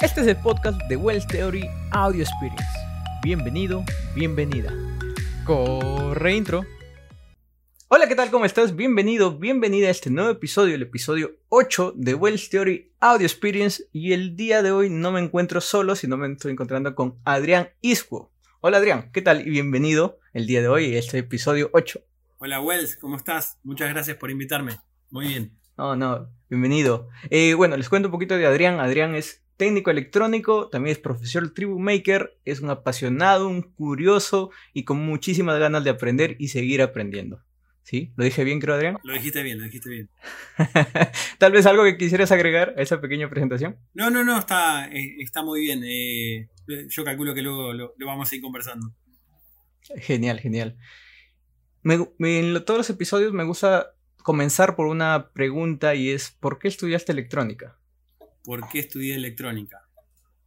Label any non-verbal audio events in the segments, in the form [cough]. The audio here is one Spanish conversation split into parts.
Este es el podcast de Wells Theory Audio Experience. Bienvenido, bienvenida. Corre intro. Hola, ¿qué tal? ¿Cómo estás? Bienvenido, bienvenida a este nuevo episodio, el episodio 8 de Wells Theory Audio Experience. Y el día de hoy no me encuentro solo, sino me estoy encontrando con Adrián Iscuo. Hola Adrián, ¿qué tal? Y bienvenido el día de hoy a este episodio 8. Hola Wells, ¿cómo estás? Muchas gracias por invitarme. Muy bien. No, no, bienvenido. Eh, bueno, les cuento un poquito de Adrián. Adrián es técnico electrónico, también es profesor Tribu Maker, es un apasionado, un curioso y con muchísimas ganas de aprender y seguir aprendiendo. ¿Sí? ¿Lo dije bien, creo, Adrián? Lo dijiste bien, lo dijiste bien. [laughs] Tal vez algo que quisieras agregar a esa pequeña presentación. No, no, no, está, eh, está muy bien. Eh, yo calculo que luego lo, vamos a ir conversando. Genial, genial. en todos los episodios me gusta comenzar por una pregunta y es ¿por qué estudiaste electrónica? ¿Por qué estudié electrónica?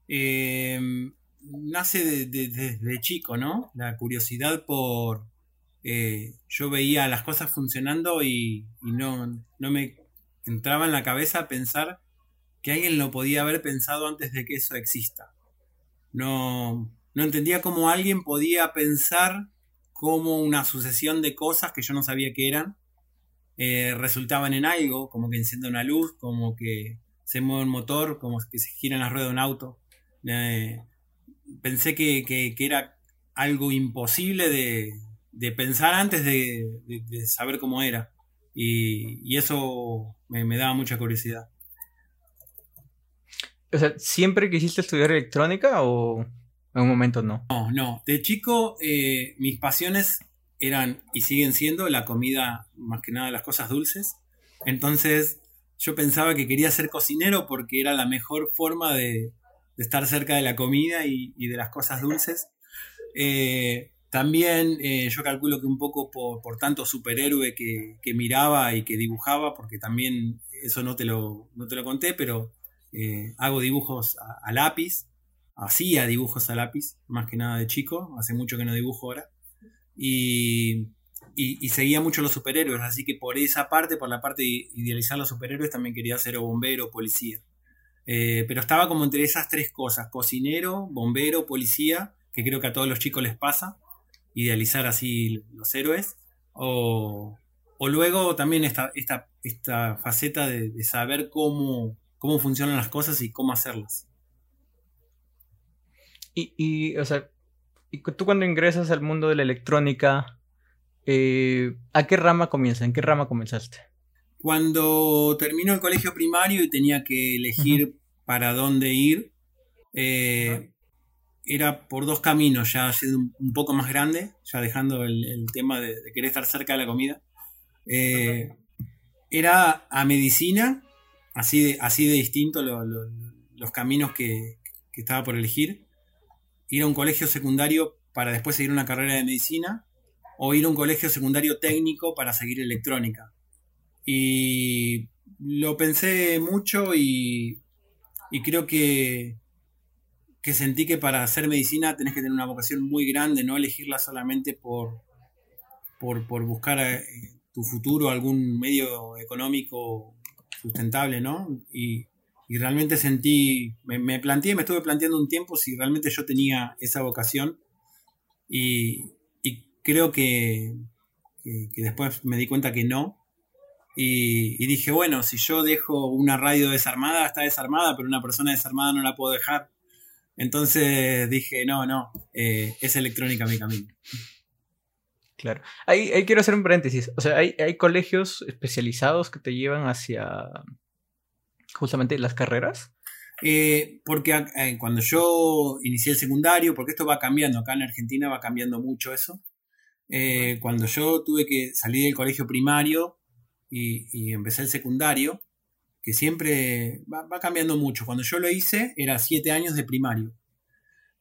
Em, nace desde chico, ¿no? La curiosidad por... Eh, yo veía las cosas funcionando y, no, no me entraba en la cabeza pensar que alguien lo podía haber pensado antes de que eso exista. No, no entendía cómo alguien podía pensar como una sucesión de cosas que yo no sabía que eran eh, resultaban en algo, como que enciende una luz, como que se mueve un motor, como que se gira en la rueda de un auto. Eh, pensé que, era algo imposible de, pensar antes de, saber cómo era. Y, eso me, daba mucha curiosidad. O sea, ¿siempre quisiste estudiar electrónica o en un momento no? No, no. De chico, eh, mis pasiones eran y siguen siendo la comida, más que nada las cosas dulces. Entonces yo pensaba que quería ser cocinero porque era la mejor forma de, estar cerca de la comida y, de las cosas dulces. Eh, también eh, yo calculo que un poco por, tanto superhéroe que, miraba y que dibujaba, porque también eso no te lo, te lo conté, pero eh, hago dibujos a, a, lápiz, hacía dibujos a lápiz, más que nada de chico, hace mucho que no dibujo ahora y, seguía mucho los superhéroes, así que por esa parte, por la parte de idealizar los superhéroes, también quería ser bombero, policía. Eh, pero estaba como entre esas tres cosas, cocinero, bombero, policía, que creo que a todos los chicos les pasa, idealizar así los héroes, o, luego también esta, esta, esta faceta de, saber cómo, cómo funcionan las cosas y cómo hacerlas. Y, y, o sea, y tú cuando ingresas al mundo de la electrónica, eh, ¿a qué rama comienzas? ¿En qué rama comenzaste? Cuando terminó el colegio primario y tenía que elegir para dónde ir, eh, era por dos caminos, ya siendo un, poco más grande, ya dejando el, tema de, querer estar cerca de la comida. Eh, era a medicina, así de, así de distinto los caminos que, que estaba por elegir ir a un colegio secundario para después seguir una carrera de medicina o ir a un colegio secundario técnico para seguir electrónica. Y lo pensé mucho y, creo que, que sentí que para hacer medicina tenés que tener una vocación muy grande, no elegirla solamente por, por, buscar eh, tu futuro, algún medio económico sustentable, ¿no? Y, y realmente sentí, me, planteé, me estuve planteando un tiempo si realmente yo tenía esa vocación y, creo que, después me di cuenta que no. Y, dije, bueno, si yo dejo una radio desarmada, está desarmada, pero una persona desarmada no la puedo dejar. Entonces dije, no, no, eh, es electrónica mi camino. Claro. Ahí, quiero hacer un paréntesis. O sea, hay, hay colegios especializados que te llevan hacia justamente las carreras? Eh, porque eh, cuando yo inicié el secundario, porque esto va cambiando, acá en Argentina va cambiando mucho eso, eh, cuando yo tuve que salir del colegio primario y, empecé el secundario, que siempre va, cambiando mucho, cuando yo lo hice era siete años de primario.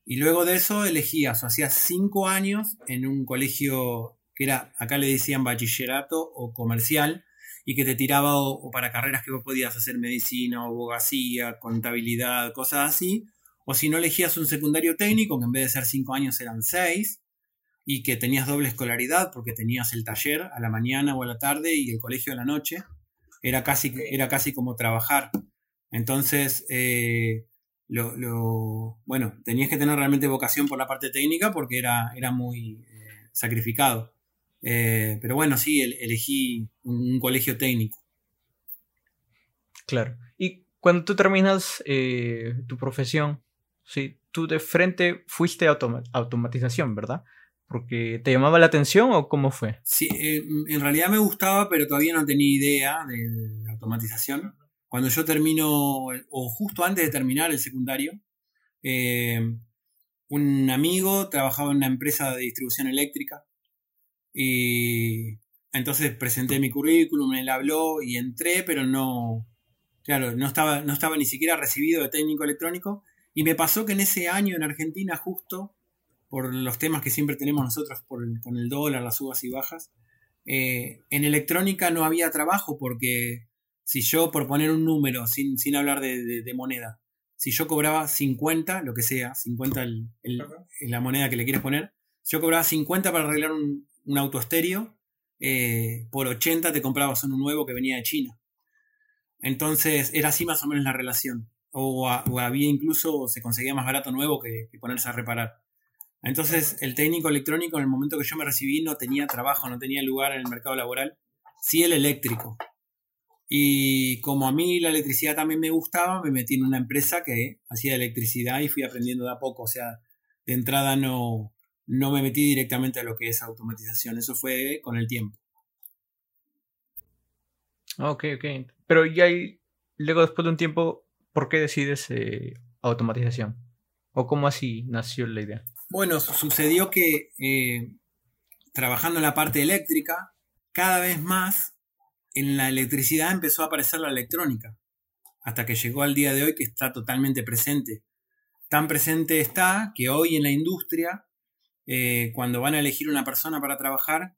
Y luego de eso elegía, o hacía cinco años en un colegio que era, acá le decían bachillerato o comercial, y que te tiraba o, para carreras que vos podías hacer medicina, abogacía, contabilidad, cosas así, o si no elegías un secundario técnico, que en vez de ser cinco años eran seis, y que tenías doble escolaridad porque tenías el taller a la mañana o a la tarde y el colegio a la noche, era casi, era casi como trabajar. Entonces, eh, lo, bueno, tenías que tener realmente vocación por la parte técnica porque era, era muy eh, sacrificado. Eh, pero bueno, sí, elegí un, colegio técnico. Claro. Y cuando tú terminas tu profesión, sí, tú de frente fuiste a automatización, ¿verdad? Porque te llamaba la atención o cómo fue? Sí, en realidad me gustaba, pero todavía no tenía idea de automatización cuando yo termino, o justo antes de terminar el secundario, eh, un amigo trabajaba en una empresa de distribución eléctrica y entonces presenté mi currículum, él habló y entré, pero no, claro, no estaba, no estaba ni siquiera recibido de técnico electrónico y me pasó que en ese año en Argentina justo por los temas que siempre tenemos nosotros por con el dólar, las subas y bajas, eh, en electrónica no había trabajo porque si yo, por poner un número, sin, sin hablar de, moneda, si yo cobraba 50, lo que sea, 50 el, la moneda que le quieres poner, si yo cobraba 50 para arreglar un, un auto estéreo, eh, por 80 te comprabas uno nuevo que venía de China. Entonces era así más o menos la relación. O, había incluso, se conseguía más barato nuevo que, que, ponerse a reparar. Entonces el técnico electrónico en el momento que yo me recibí no tenía trabajo, no tenía lugar en el mercado laboral. Sí el eléctrico. Y como a mí la electricidad también me gustaba, me metí en una empresa que hacía electricidad y fui aprendiendo de a poco. O sea, de entrada no, no me metí directamente a lo que es automatización. Eso fue con el tiempo. Ok, ok. Pero ya luego después de un tiempo, ¿por qué decides eh, automatización? ¿O cómo así nació la idea? Bueno, sucedió que eh, trabajando en la parte eléctrica, cada vez más en la electricidad empezó a aparecer la electrónica, hasta que llegó al día de hoy que está totalmente presente. Tan presente está que hoy en la industria, eh, cuando van a elegir una persona para trabajar,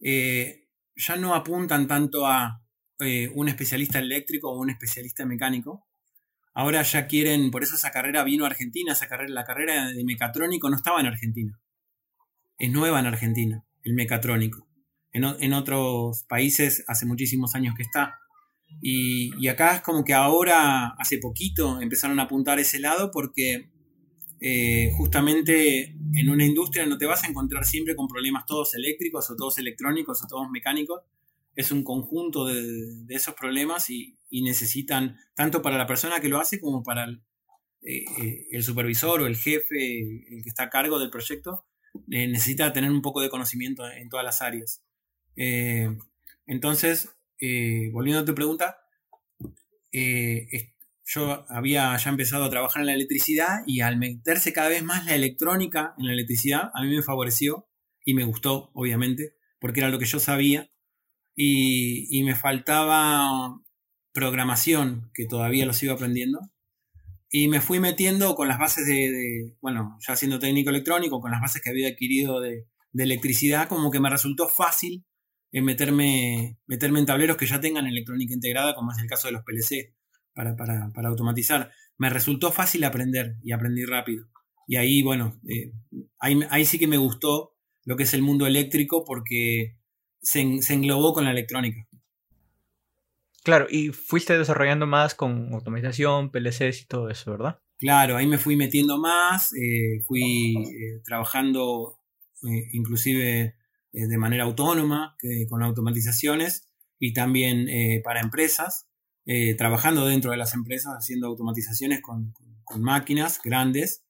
eh, ya no apuntan tanto a un especialista eléctrico o un especialista mecánico. Ahora ya quieren, por eso esa carrera vino a Argentina, esa carrera, la carrera de mecatrónico no estaba en Argentina. Es nueva en Argentina, el mecatrónico. En, otros países hace muchísimos años que está. Y, acá es como que ahora, hace poquito, empezaron a apuntar ese lado porque eh, justamente en una industria no te vas a encontrar siempre con problemas todos eléctricos o todos electrónicos o todos mecánicos. Es un conjunto de, esos problemas y, necesitan, tanto para la persona que lo hace como para el, eh, eh, supervisor o el jefe, el que está a cargo del proyecto, necesita tener un poco de conocimiento en todas las áreas. Eh, entonces, eh, volviendo a tu pregunta, eh, yo había ya empezado a trabajar en la electricidad y al meterse cada vez más la electrónica en la electricidad, a mí me favoreció y me gustó, obviamente, porque era lo que yo sabía y, me faltaba programación, que todavía lo sigo aprendiendo. Y me fui metiendo con las bases de, bueno, ya siendo técnico electrónico, con las bases que había adquirido de, electricidad, como que me resultó fácil en meterme, meterme en tableros que ya tengan electrónica integrada, como es el caso de los PLC, para, para, para automatizar. Me resultó fácil aprender y aprendí rápido. Y ahí, bueno, eh, ahí, sí que me gustó lo que es el mundo eléctrico porque se, se englobó con la electrónica. Claro, y fuiste desarrollando más con automatización, PLCs y todo eso, ¿verdad? Claro, ahí me fui metiendo más, eh, fui eh, trabajando inclusive eh, de manera autónoma, con automatizaciones y también para empresas, trabajando dentro de las empresas, haciendo automatizaciones con, máquinas grandes,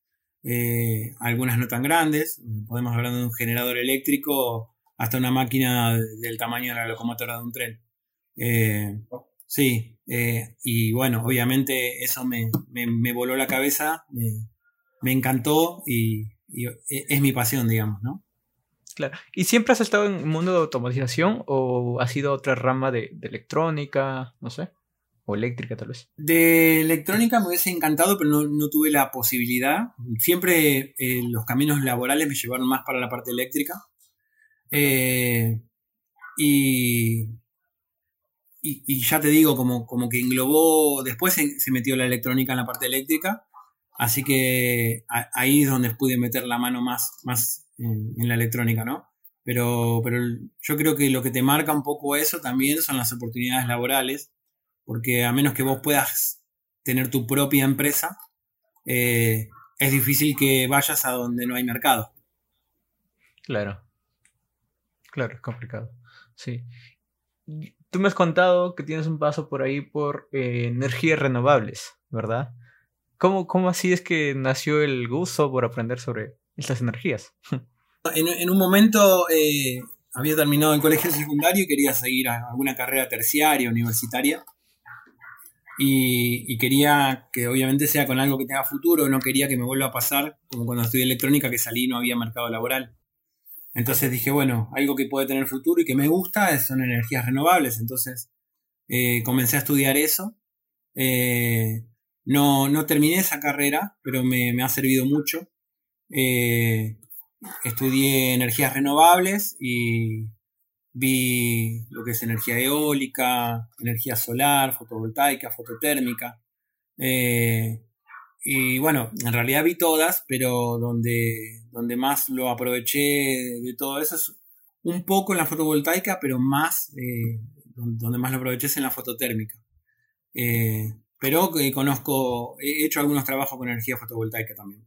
algunas no tan grandes, podemos hablar de un generador eléctrico hasta una máquina del tamaño de la locomotora de un tren. sí, y bueno, obviamente eso me, voló la cabeza, me, encantó y, y es mi pasión, digamos, ¿no? Claro. ¿Y siempre has estado en el mundo de automatización o ha sido otra rama de, electrónica, no sé? O eléctrica tal vez. De electrónica me hubiese encantado, pero no, tuve la posibilidad. Siempre eh, los caminos laborales me llevaron más para la parte eléctrica. Eh, y, y, ya te digo, como, como que englobó, después se, metió la electrónica en la parte eléctrica, así que ahí es donde pude meter la mano más, más en, la electrónica, ¿no? Pero, pero yo creo que lo que te marca un poco eso también son las oportunidades laborales, porque a menos que vos puedas tener tu propia empresa, eh, es difícil que vayas a donde no hay mercado. Claro. Claro, es complicado. Sí. Tú me has contado que tienes un paso por ahí por eh, energías renovables, ¿verdad? ¿Cómo, ¿Cómo así es que nació el gusto por aprender sobre estas energías? [laughs] En, un momento eh, había terminado el colegio secundario y quería seguir alguna carrera terciaria, universitaria. Y, quería que obviamente sea con algo que tenga futuro, no quería que me vuelva a pasar como cuando estudié electrónica que salí y no había mercado laboral. Entonces dije, bueno, algo que puede tener futuro y que me gusta son energías renovables. Entonces eh, comencé a estudiar eso. Eh, no, no terminé esa carrera, pero me, ha servido mucho. Eh, estudié energías renovables y vi lo que es energía eólica, energía solar, fotovoltaica, fototérmica. Y bueno, en realidad vi todas, pero donde donde más lo aproveché de todo eso es un poco en la fotovoltaica, pero más, eh, donde más lo aproveché es en la fototérmica. Eh, pero eh, conozco, he hecho algunos trabajos con energía fotovoltaica también.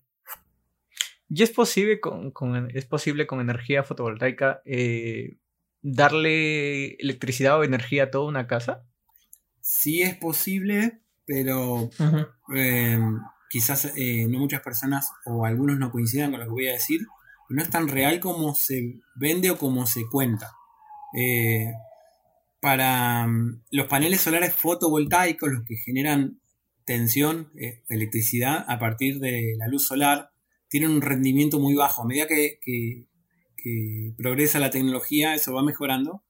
¿Y es posible con, es posible con energía fotovoltaica darle electricidad o energía a toda una casa? Sí es posible, pero quizás eh, no muchas personas o algunos no coincidan con lo que voy a decir, no es tan real como se vende o como se cuenta. Eh, para mm, los paneles solares fotovoltaicos, los que generan tensión, eh, electricidad a partir de la luz solar, tienen un rendimiento muy bajo. A medida que, progresa la tecnología, eso va mejorando.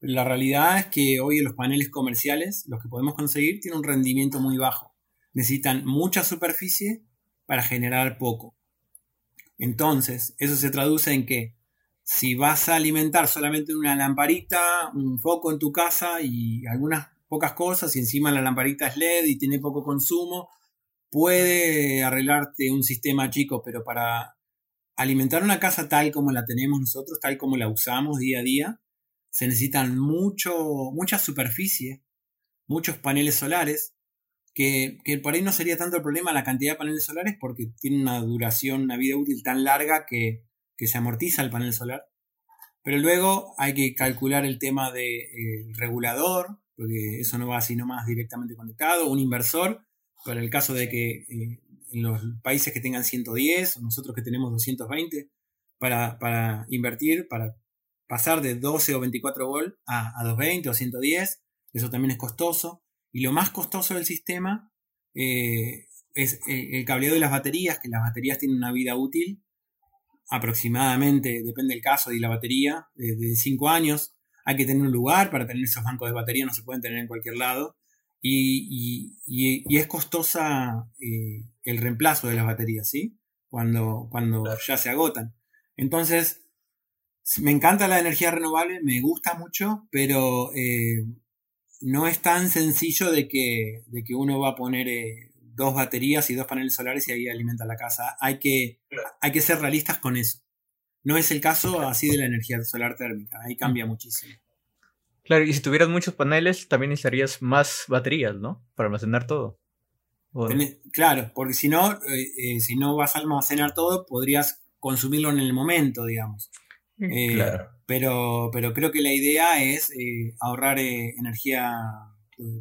Pero la realidad es que hoy los paneles comerciales, los que podemos conseguir, tienen un rendimiento muy bajo necesitan mucha superficie para generar poco. Entonces, eso se traduce en que si vas a alimentar solamente una lamparita, un foco en tu casa y algunas pocas cosas, y encima la lamparita es LED y tiene poco consumo, puede arreglarte un sistema chico, pero para alimentar una casa tal como la tenemos nosotros, tal como la usamos día a día, se necesitan mucho, mucha superficie, muchos paneles solares, que, por ahí no sería tanto el problema la cantidad de paneles solares porque tiene una duración, una vida útil tan larga que, se amortiza el panel solar. Pero luego hay que calcular el tema del de, regulador, porque eso no va así nomás directamente conectado, un inversor, para el caso de que eh, en los países que tengan 110, o nosotros que tenemos 220, para, para invertir, para pasar de 12 o 24 volt a, a 220 o 110, eso también es costoso. Y lo más costoso del sistema eh, es eh, el cableado de las baterías, que las baterías tienen una vida útil aproximadamente, depende del caso y la batería, de 5 años. Hay que tener un lugar para tener esos bancos de batería, no se pueden tener en cualquier lado. Y, es costosa eh, el reemplazo de las baterías, ¿sí? Cuando, cuando ya se agotan. Entonces, me encanta la energía renovable, me gusta mucho, pero no es tan sencillo de que, de que uno va a poner eh, dos baterías y dos paneles solares y ahí alimenta la casa. Hay que, hay que ser realistas con eso. No es el caso así de la energía solar térmica, ahí cambia muchísimo. Claro, y si tuvieras muchos paneles, también necesitarías más baterías, ¿no? Para almacenar todo. Claro, porque si no, eh, eh, si no vas a almacenar todo, podrías consumirlo en el momento, digamos. Mm, claro. Pero, pero creo que la idea es eh, ahorrar eh, energía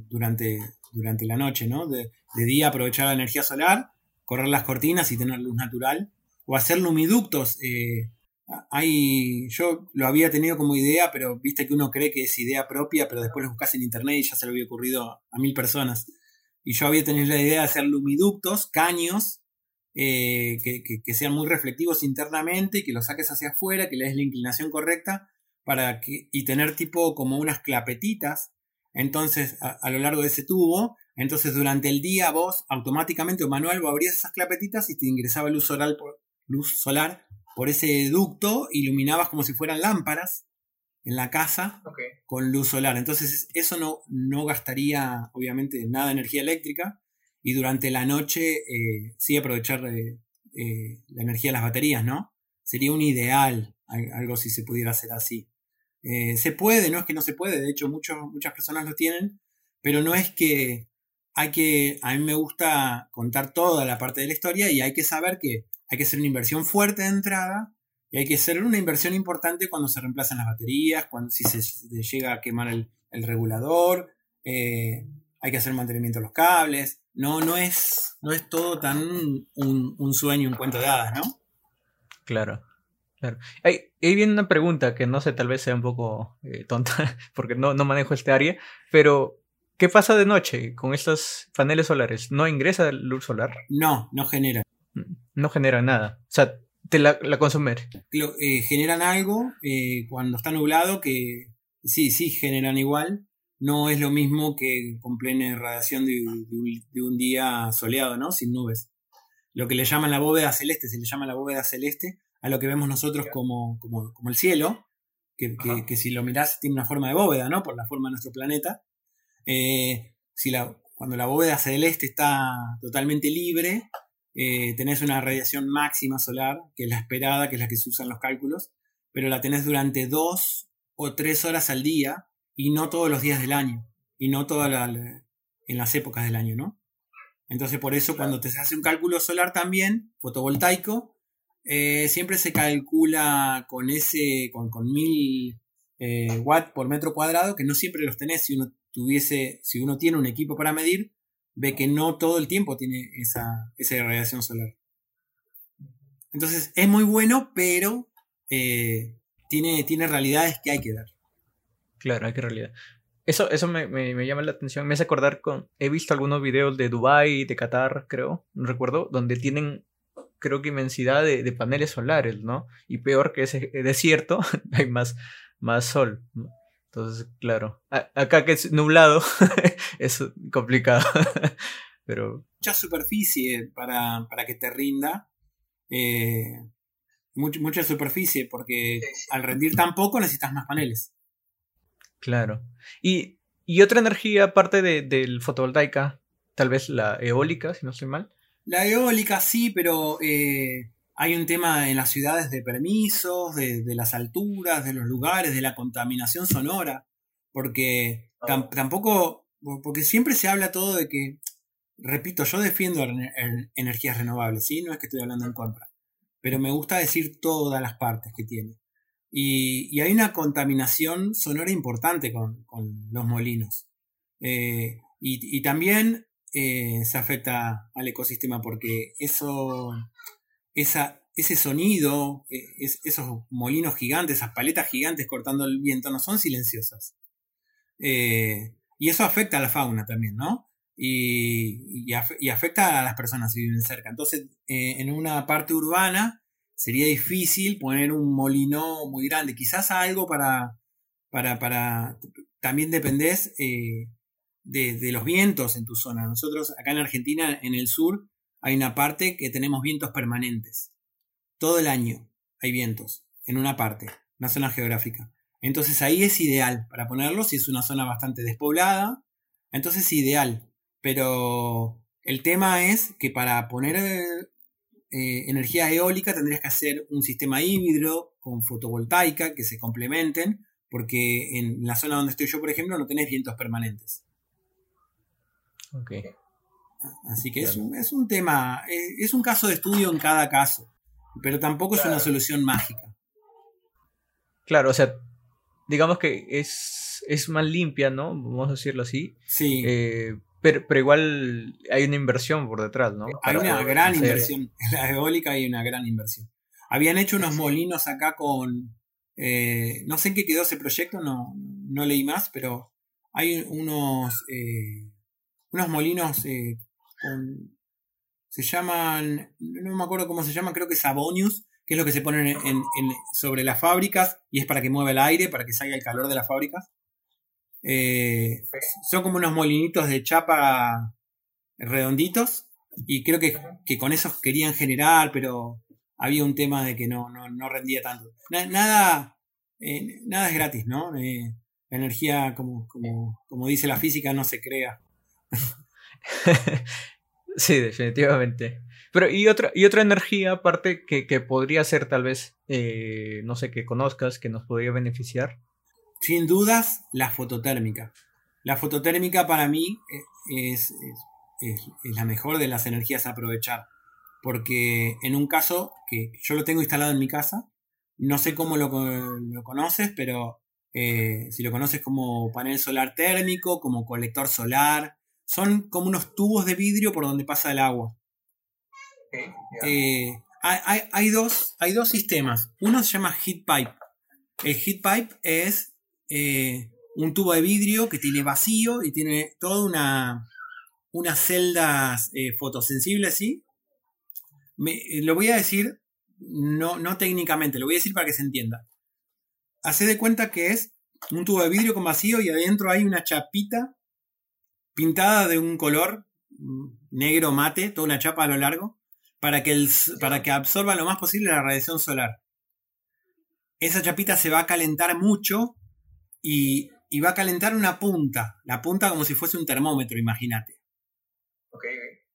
durante, durante la noche, ¿no? De, día aprovechar la energía solar, correr las cortinas y tener luz natural, o hacer lumiductos. Eh, yo lo había tenido como idea, pero viste que uno cree que es idea propia, pero después lo buscas en internet y ya se lo había ocurrido a mil personas. Y yo había tenido la idea de hacer lumiductos, caños, eh, que, sean muy reflectivos internamente y que los saques hacia afuera, que le des la inclinación correcta para que, y tener tipo como unas clapetitas, entonces a, lo largo de ese tubo, entonces durante el día vos automáticamente o manual abrías esas clapetitas y te ingresaba luz solar por, luz solar por ese ducto, iluminabas como si fueran lámparas en la casa con luz solar. Entonces eso no, no gastaría obviamente nada de energía eléctrica y durante la noche eh, sí aprovechar eh, eh, la energía de las baterías, ¿no? Sería un ideal algo si se pudiera hacer así. se puede, no es que no se puede, de hecho muchas personas lo tienen, pero no es que hay que, a mí me gusta contar toda la parte de la historia y hay que saber que hay que hacer una inversión fuerte de entrada y hay que hacer una inversión importante cuando se reemplazan las baterías, cuando si se, llega a quemar el, regulador, eh, hay que hacer mantenimiento de los cables. No, no es, no es todo tan un, un sueño, un cuento de hadas, ¿no? Claro. Claro. Ahí, viene una pregunta que no sé, tal vez sea un poco eh, tonta, [laughs] porque no, no manejo este área, pero ¿qué pasa de noche con estos paneles solares? ¿No ingresa luz solar? No, no genera. Mm, no genera nada. O sea, te la, la consumen. Eh, generan algo eh, cuando está nublado que sí, sí generan igual. No es lo mismo que con plena radiación de, de un día soleado, ¿no? Sin nubes. Lo que le llaman la bóveda celeste, se le llama la bóveda celeste a lo que vemos nosotros como, como, el cielo, que, que, si lo mirás tiene una forma de bóveda, ¿no? Por la forma de nuestro planeta. Eh, si la, cuando la bóveda celeste está totalmente libre, eh, tenés una radiación máxima solar, que es la esperada, que es la que se usa en los cálculos, pero la tenés durante dos o tres horas al día y no todos los días del año, y no todas en las épocas del año, ¿no? Entonces por eso cuando te hace un cálculo solar también, fotovoltaico, eh, siempre se calcula con ese, con, con mil eh, watts por metro cuadrado, que no siempre los tenés. Si uno tuviese, si uno tiene un equipo para medir, ve que no todo el tiempo tiene esa, esa radiación solar. Entonces es muy bueno, pero eh, tiene, tiene realidades que hay que dar. Claro, hay que realidad. Eso, eso me, me, llama la atención. Me hace acordar con. He visto algunos videos de Dubai, de Qatar, creo, no recuerdo, donde tienen creo que inmensidad de, paneles solares, ¿no? Y peor que ese desierto, [laughs] hay más, más sol. Entonces, claro, acá que es nublado, [laughs] es complicado. [laughs] Pero... Mucha superficie para, que te rinda. Eh, mucha superficie, porque al rendir tan poco necesitas más paneles. Claro. Y, otra energía aparte de, del fotovoltaica, tal vez la eólica, si no estoy mal. La eólica sí, pero eh, hay un tema en las ciudades de permisos, de, las alturas, de los lugares, de la contaminación sonora, porque ah. tampoco, porque siempre se habla todo de que, repito, yo defiendo energías renovables, ¿sí? No es que estoy hablando en contra, pero me gusta decir todas las partes que tiene. Y, hay una contaminación sonora importante con, los molinos. Eh, y, también eh, se afecta al ecosistema porque eso, esa, ese sonido, eh, esos molinos gigantes, esas paletas gigantes cortando el viento, no son silenciosas. Eh, y eso afecta a la fauna también, ¿no? Y, y, afecta a las personas que viven cerca. Entonces, en una parte urbana sería difícil poner un molino muy grande. Quizás algo para, para, para también dependés de, los vientos en tu zona. Nosotros acá en Argentina, en el sur, hay una parte que tenemos vientos permanentes. Todo el año hay vientos en una parte, una zona geográfica. Entonces ahí es ideal para ponerlo, si es una zona bastante despoblada, entonces es ideal. Pero el tema es que para poner eh, energía eólica tendrías que hacer un sistema híbrido con fotovoltaica que se complementen, porque en la zona donde estoy yo, por ejemplo, no tenés vientos permanentes. Así que es un, es un tema, eh, es un caso de estudio en cada caso, pero tampoco es una solución mágica. Claro, o sea, digamos que es, es más limpia, ¿no? Vamos a decirlo así. Sí. Eh, pero, pero, igual hay una inversión por detrás, ¿no? Hay una gran inversión. [laughs] En la eólica hay una gran inversión. Habían hecho unos molinos acá con. Eh, no sé en qué quedó ese proyecto, no, no leí más, pero hay unos unos molinos eh, se llaman, no me acuerdo cómo se llaman, creo que es Abonius, que es lo que se ponen en, sobre las fábricas y es para que mueva el aire, para que salga el calor de las fábricas. Eh, son como unos molinitos de chapa redonditos y creo que, con esos querían generar, pero había un tema de que no, no, rendía tanto. nada, eh, nada es gratis, ¿no? la energía, como, como, como dice la física, no se crea. [laughs] sí, definitivamente. Pero, ¿y otra, y otra energía aparte que, podría ser tal vez, eh, no sé, que conozcas, que nos podría beneficiar? Sin dudas, la fototérmica. la fototérmica para mí eh, es, la mejor de las energías a aprovechar. Porque en un caso que yo lo tengo instalado en mi casa, no sé cómo lo, conoces, pero eh, si lo conoces como panel solar térmico, como colector solar, son como unos tubos de vidrio por donde pasa el agua. Eh, hay, dos, hay dos sistemas. Uno se llama heat pipe. El heat pipe es un tubo de vidrio que tiene vacío y tiene toda una, unas celdas eh, fotosensibles, ¿sí? Eh, lo voy a decir, no, no técnicamente, lo voy a decir para que se entienda. Hace de cuenta que es un tubo de vidrio con vacío y adentro hay una chapita pintada de un color mm, negro mate, toda una chapa a lo largo, para que, el, para que absorba lo más posible la radiación solar. Esa chapita se va a calentar mucho y y va a calentar una punta, la punta como si fuese un termómetro, imagínate.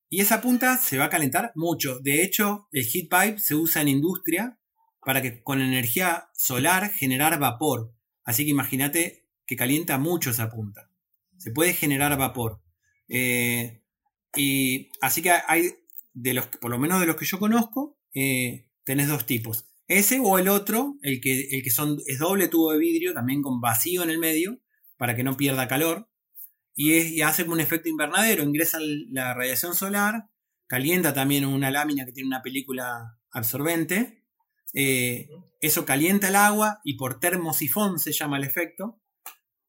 Y esa punta se va a calentar mucho. De hecho, el heat pipe se usa en industria para que con energía solar generar vapor. Así que imagínate que calienta mucho esa punta. Se puede generar vapor. Eh, y así que hay, de los, por lo menos de los que yo conozco, eh, tenés dos tipos. Ese o el otro, el que, el que son, es doble tubo de vidrio, también con vacío en el medio, para que no pierda calor. Y, hace como un efecto invernadero, ingresa la radiación solar, calienta también una lámina que tiene una película absorbente. Eh, eso calienta el agua y por termosifón se llama el efecto.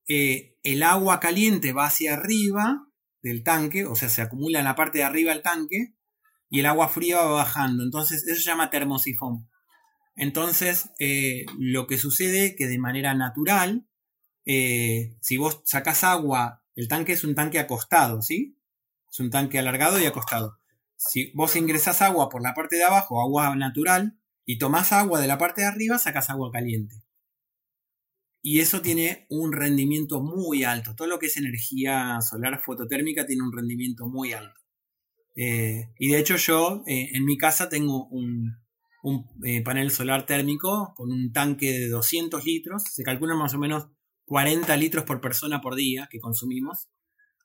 Eh, el agua caliente va hacia arriba del tanque, o sea, se acumula en la parte de arriba del tanque y el agua fría va bajando. Entonces, eso se llama termosifón. Entonces, eh, lo que sucede que de manera natural eh, si vos sacás agua, el tanque es un tanque acostado, ¿sí? Es un tanque alargado y acostado. Si vos ingresás agua por la parte de abajo, agua natural, y tomás agua de la parte de arriba, sacás agua caliente. Y eso tiene un rendimiento muy alto. Todo lo que es energía solar fototérmica tiene un rendimiento muy alto. Eh, y de hecho yo en mi casa tengo un, un panel solar térmico con un tanque de 200 litros. Se calcula más o menos 40 litros por persona por día que consumimos.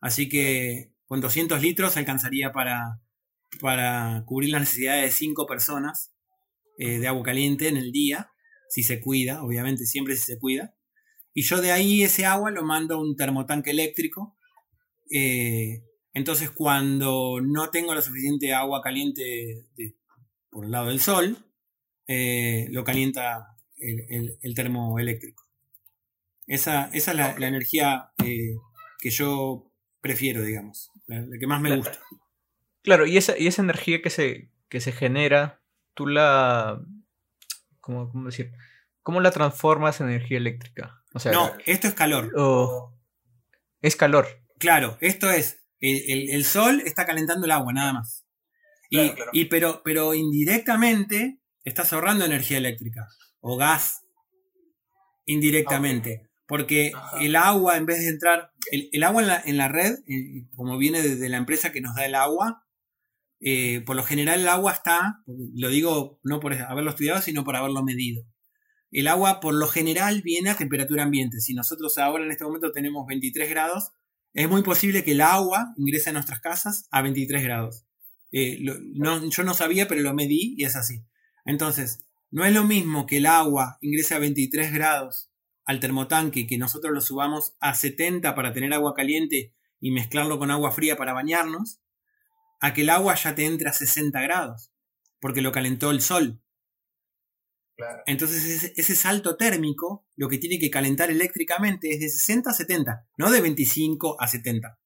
Así que con 200 litros alcanzaría para, para cubrir las necesidades de 5 personas eh, de agua caliente en el día, si se cuida, obviamente siempre si se cuida. Y yo de ahí ese agua lo mando a un termotanque eléctrico. Eh, entonces cuando no tengo la suficiente agua caliente por el lado del sol, eh, lo calienta el, el termoeléctrico. Esa, esa es la, energía eh, que yo prefiero, digamos, la, que más me gusta. Claro, y esa, y esa energía que se, que se genera, tú la... ¿cómo, ¿Cómo decir? ¿Cómo la transformas en energía eléctrica? O sea, no, esto es calor. es calor. Claro, esto es. El, sol está calentando el agua, nada más. Y, y pero, pero indirectamente estás ahorrando energía eléctrica o gas indirectamente. Porque el agua, en vez de entrar, el, agua en la, en la red, como viene de, la empresa que nos da el agua, eh, por lo general el agua está, lo digo no por haberlo estudiado, sino por haberlo medido. El agua por lo general viene a temperatura ambiente. Si nosotros ahora en este momento tenemos 23 grados, es muy posible que el agua ingrese a nuestras casas a 23 grados. Eh, yo no sabía, pero lo medí y es así. Entonces, no es lo mismo que el agua ingrese a 23 grados al termotanque que nosotros lo subamos a 70 para tener agua caliente y mezclarlo con agua fría para bañarnos, a que el agua ya te entre a 60 grados, porque lo calentó el sol. Entonces ese, salto térmico lo que tiene que calentar eléctricamente es de 60 a 70, no de 25 a 70.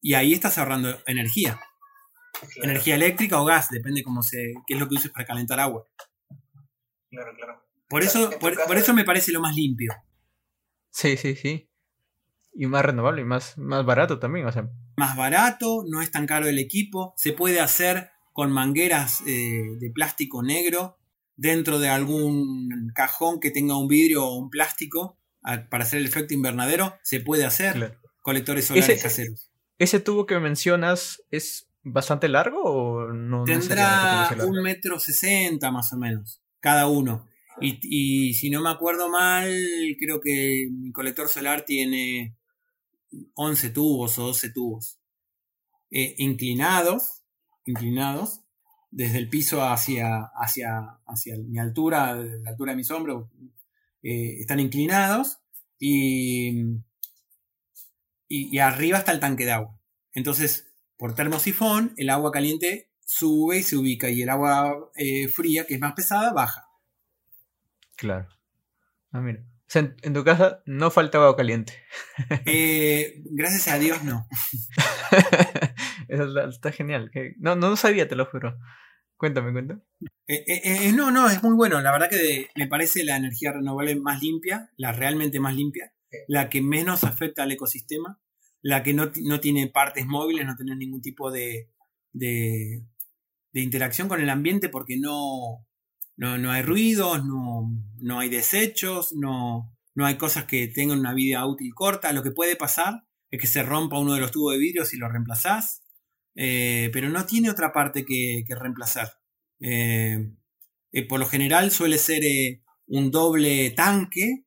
Y ahí estás ahorrando energía. Energía eléctrica o gas, depende cómo se, qué es lo que uses para calentar agua. Claro, claro. Por eso, por, eso me parece lo más limpio. Sí, sí, sí. Y más renovable y más, más barato también, o sea. Más barato, no es tan caro el equipo, se puede hacer con mangueras eh, de plástico negro dentro de algún cajón que tenga un vidrio o un plástico para hacer el efecto invernadero, se puede hacer. Colectores solares caseros. ¿Ese tubo que mencionas es bastante largo o no? Tendrá un metro sesenta más o menos, cada uno. Y, si no me acuerdo mal, creo que mi colector solar tiene 11 tubos o 12 tubos. Eh, inclinados, inclinados, desde el piso hacia, hacia, hacia mi altura, la altura de mis hombros, eh, están inclinados y, y, arriba está el tanque de agua. Entonces, por termosifón, el agua caliente sube y se ubica y el agua eh, fría, que es más pesada, baja. Claro. Ah, mira. O sea, en, tu casa no faltaba agua caliente. [laughs] Eh, gracias a Dios, no. [laughs] Eso está, genial. No, no sabía, te lo juro. Cuéntame, cuéntame. Eh, no, no, es muy bueno. La verdad que me parece la energía renovable más limpia, la realmente más limpia, la que menos afecta al ecosistema, la que no, tiene partes móviles, no tiene ningún tipo de, de, interacción con el ambiente porque no, no, hay ruidos, no, no hay desechos, no, no hay cosas que tengan una vida útil corta. Lo que puede pasar es que se rompa uno de los tubos de vidrio si lo reemplazás, eh, pero no tiene otra parte que, reemplazar. Eh, eh, por lo general suele ser un doble tanque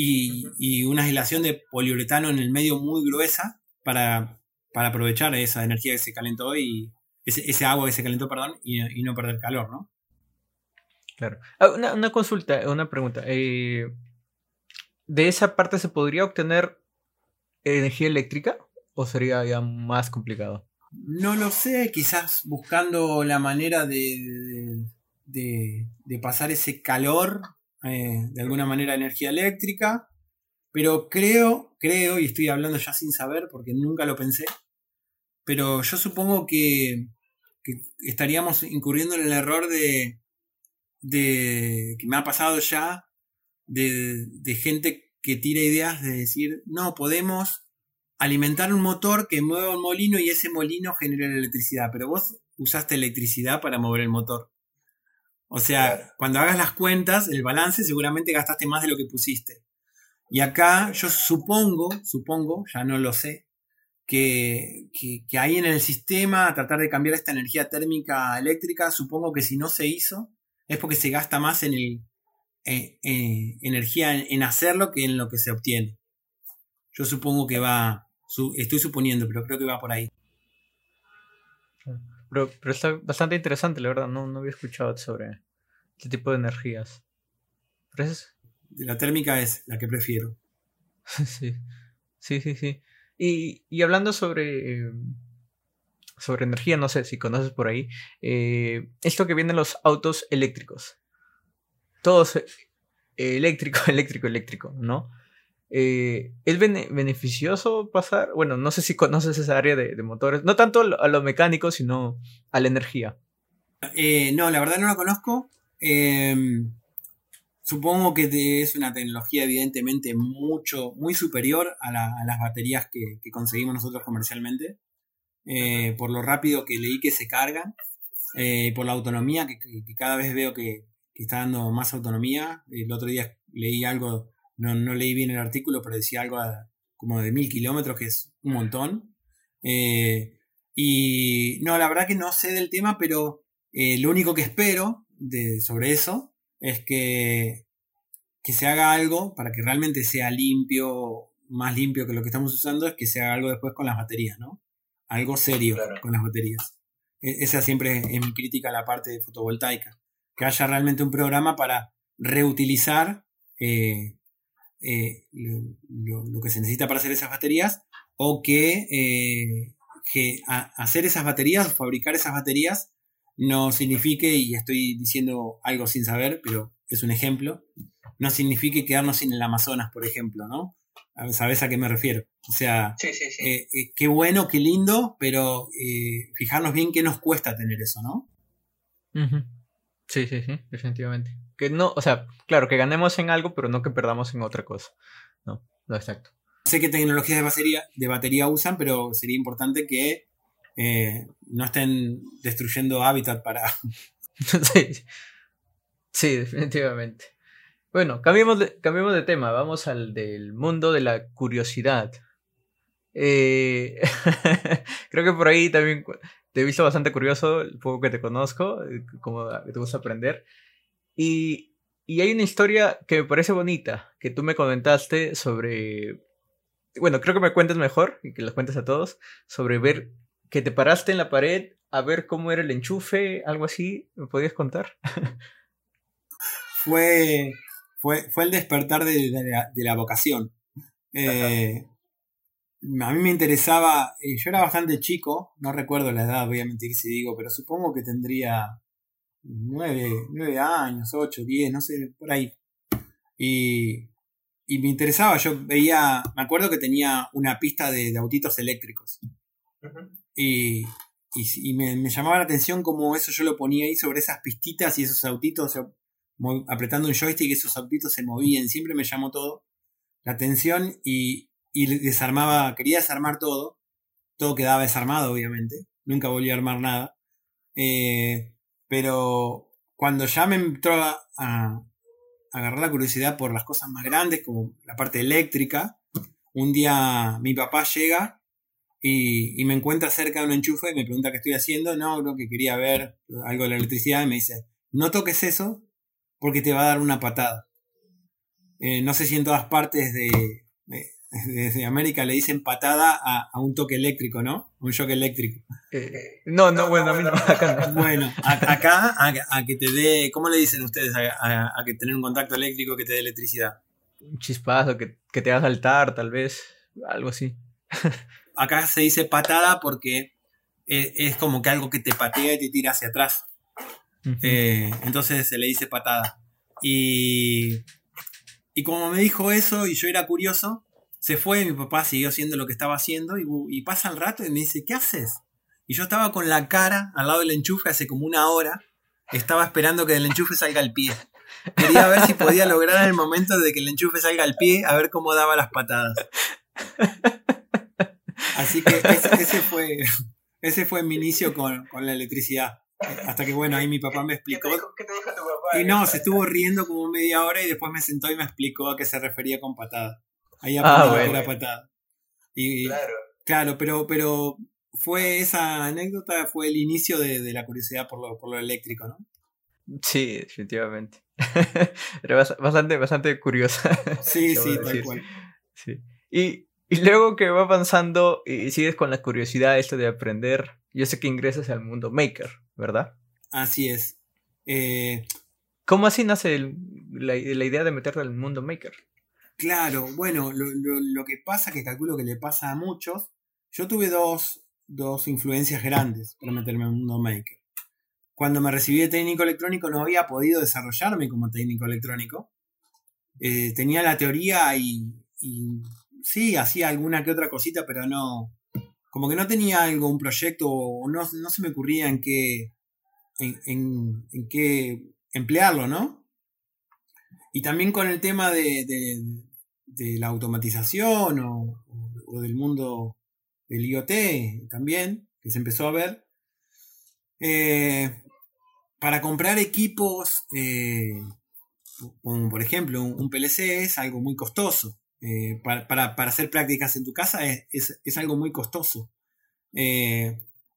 y, una aislación de poliuretano en el medio muy gruesa para, para aprovechar esa energía que se calentó y ese, agua que se calentó, perdón, y, no perder calor, ¿no? Claro. Ah, una, consulta, una pregunta. ¿De esa parte se podría obtener energía eléctrica o sería ya más complicado? No lo sé, quizás buscando la manera de, de pasar ese calor eh, de alguna manera energía eléctrica, pero creo, creo, y estoy hablando ya sin saber porque nunca lo pensé, pero yo supongo que, estaríamos incurriendo en el error de, de que me ha pasado ya, de, gente que tira ideas de decir, no, podemos alimentar un motor que mueva un molino y ese molino genera electricidad, pero vos usaste electricidad para mover el motor. O sea, cuando hagas las cuentas, el balance, seguramente gastaste más de lo que pusiste. Y acá yo supongo, supongo, ya no lo sé, que, que, ahí en el sistema, a tratar de cambiar esta energía térmica eléctrica, supongo que si no se hizo, es porque se gasta más en el eh, eh, energía en, hacerlo que en lo que se obtiene. Yo supongo que va, estoy suponiendo, pero creo que va por ahí. Pero, pero está bastante interesante, la verdad. No, no había escuchado sobre este tipo de energías. La térmica es la que prefiero. [laughs] sí, sí, sí, sí. Y, y hablando sobre, eh, sobre energía, no sé si conoces por ahí, eh, esto que vienen los autos eléctricos. Todos eh, eléctrico, [laughs] eléctrico, eléctrico, ¿no? Eh, ¿Es beneficioso pasar? Bueno, no sé si conoces esa área de, motores, no tanto a lo mecánico, sino a la energía. Eh, no, la verdad no la conozco. Em, supongo que es una tecnología evidentemente mucho, muy superior a, las baterías que, conseguimos nosotros comercialmente, eh, por lo rápido que leí que se cargan, por la autonomía que, cada vez veo que, está dando más autonomía. El otro día leí algo no, no leí bien el artículo, pero decía algo como de mil kilómetros, que es un montón. Eh, y no, la verdad que no sé del tema, pero eh, lo único que espero de, sobre eso es que, que se haga algo para que realmente sea limpio, más limpio que lo que estamos usando, es que se haga algo después con las baterías, ¿no? Algo serio con las baterías. E, esa siempre es mi crítica a la parte de fotovoltaica. Que haya realmente un programa para reutilizar eh, eh, lo, que se necesita para hacer esas baterías o que, eh, que hacer esas baterías, fabricar esas baterías, no signifique, y estoy diciendo algo sin saber, pero es un ejemplo, no signifique quedarnos sin el Amazonas, por ejemplo, ¿no? ¿Sabes a qué me refiero? O sea, eh, qué bueno, qué lindo, pero fijarnos bien qué nos cuesta tener eso, ¿no? Sí, sí, sí, definitivamente. Que no, o sea, claro, que ganemos en algo, pero no que perdamos en otra cosa. No, no exacto. No sé qué tecnologías de batería, de batería usan, pero sería importante que eh, no estén destruyendo hábitat para. [laughs] [laughs] sí. sí, definitivamente. Bueno, cambiemos de, cambiemos de tema, vamos al del mundo de la curiosidad. Eh, [laughs] creo que por ahí también te he visto bastante curioso, el poco que te conozco, eh, como te gusta aprender. Y y hay una historia que me parece bonita, que tú me comentaste sobre... Bueno, creo que me cuentes mejor y que los cuentes a todos, sobre ver que te paraste en la pared a ver cómo era el enchufe, algo así. ¿Me podías contar? [laughs] fue, fue, fue el despertar de, la, vocación. Eh, a mí me interesaba, eh, yo era bastante chico, no recuerdo la edad, voy a mentir si digo, pero supongo que tendría nueve, nueve años, ocho, diez, no sé, por ahí. Y, y me interesaba, yo veía, me acuerdo que tenía una pista de, autitos eléctricos. Y, y, me, llamaba la atención como eso yo lo ponía ahí sobre esas pistitas y esos autitos, apretando un joystick, esos autitos se movían, siempre me llamó todo la atención y, y desarmaba, quería desarmar todo, todo quedaba desarmado obviamente, nunca volví a armar nada. Eh, pero cuando ya me entró a, agarrar la curiosidad por las cosas más grandes, como la parte eléctrica, un día mi papá llega y, me encuentra cerca de un enchufe y me pregunta qué estoy haciendo. No, creo que quería ver algo de la electricidad y me dice, no toques eso porque te va a dar una patada. Eh, no sé si en todas partes de, desde América le dicen patada a, un toque eléctrico, ¿no? Un shock eléctrico. Eh, no, no, bueno, a mí no, [laughs] acá Bueno, acá a, que te dé, ¿cómo le dicen ustedes a, que tener un contacto eléctrico que te dé electricidad? Un chispazo, que, te haga saltar, tal vez, algo así. [laughs] acá se dice patada porque e, es, como que algo que te patea y te tira hacia atrás. Eh, entonces se le dice patada. Y, y como me dijo eso y yo era curioso, se fue, mi papá siguió haciendo lo que estaba haciendo y, pasa el rato y me dice, ¿qué haces? Y yo estaba con la cara al lado del enchufe hace como una hora, estaba esperando que del enchufe salga el pie. Quería ver si podía lograr en el momento de que el enchufe salga al pie, a ver cómo daba las patadas. Así que ese, fue, ese fue mi inicio con, la electricidad. Hasta que bueno, ahí mi papá me explicó. ¿Qué te dijo, tu papá? Y no, se estuvo riendo como media hora y después me sentó y me explicó a qué se refería con patada. Ahí ah, la patada. Y, claro. Claro, pero, pero fue esa anécdota, fue el inicio de, la curiosidad por lo, por lo eléctrico, ¿no? Sí, definitivamente. [laughs] Era bastante, bastante curiosa. [laughs] Sí, sí, tal cual. Sí. Y, y, luego que va avanzando y sigues con la curiosidad esto de aprender, yo sé que ingresas al mundo maker, ¿verdad? Así es. Eh, ¿Cómo así nace la, la, idea de meterte al mundo maker? Claro, bueno, lo, lo, que pasa, que calculo que le pasa a muchos, yo tuve dos, dos influencias grandes para meterme en el mundo maker. Cuando me recibí de técnico electrónico no había podido desarrollarme como técnico electrónico. Eh, tenía la teoría y, sí, hacía alguna que otra cosita, pero no, como que no tenía algo, un proyecto, o no, no se me ocurría en qué, en, en, qué emplearlo, ¿no? Y también con el tema de la automatización o, del mundo del IoT también, que se empezó a ver. Eh, para comprar equipos, eh, como por ejemplo un, PLC, es algo muy costoso. Eh, para, hacer prácticas en tu casa es, es algo muy costoso.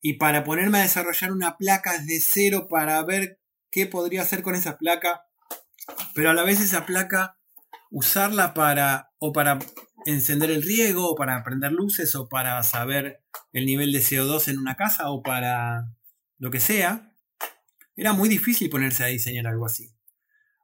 y para ponerme a desarrollar una placa desde cero para ver qué podría hacer con esa placa, pero a la vez esa placa usarla para o para encender el riego o para prender luces o para saber el nivel de CO2 en una casa o para lo que sea, era muy difícil ponerse a diseñar algo así.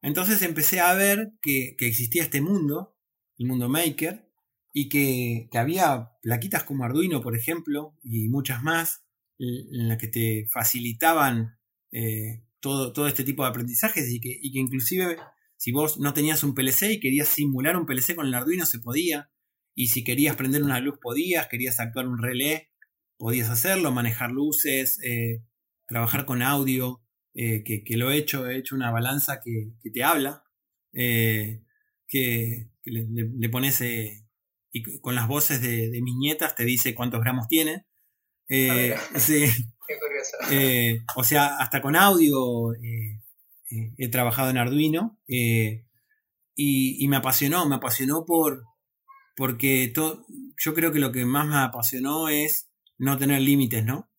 Entonces empecé a ver que, existía este mundo, el mundo maker, y que, había plaquitas como Arduino, por ejemplo, y muchas más, en las que te facilitaban eh, todo, todo este tipo de aprendizajes y que, y que inclusive si vos no tenías un PLC y querías simular un PLC con el Arduino, se podía. Y si querías prender una luz, podías. Querías actuar un relé, podías hacerlo. Manejar luces, eh, trabajar con audio, eh, que, lo he hecho. He hecho una balanza que, te habla. Eh, que, le, pones y con las voces de, mis nietas te dice cuántos gramos tiene. [laughs] sí. Qué curioso. o sea, hasta con audio eh, he trabajado en Arduino eh, y, me apasionó, me apasionó por, porque yo creo que lo que más me apasionó es no tener límites, ¿no?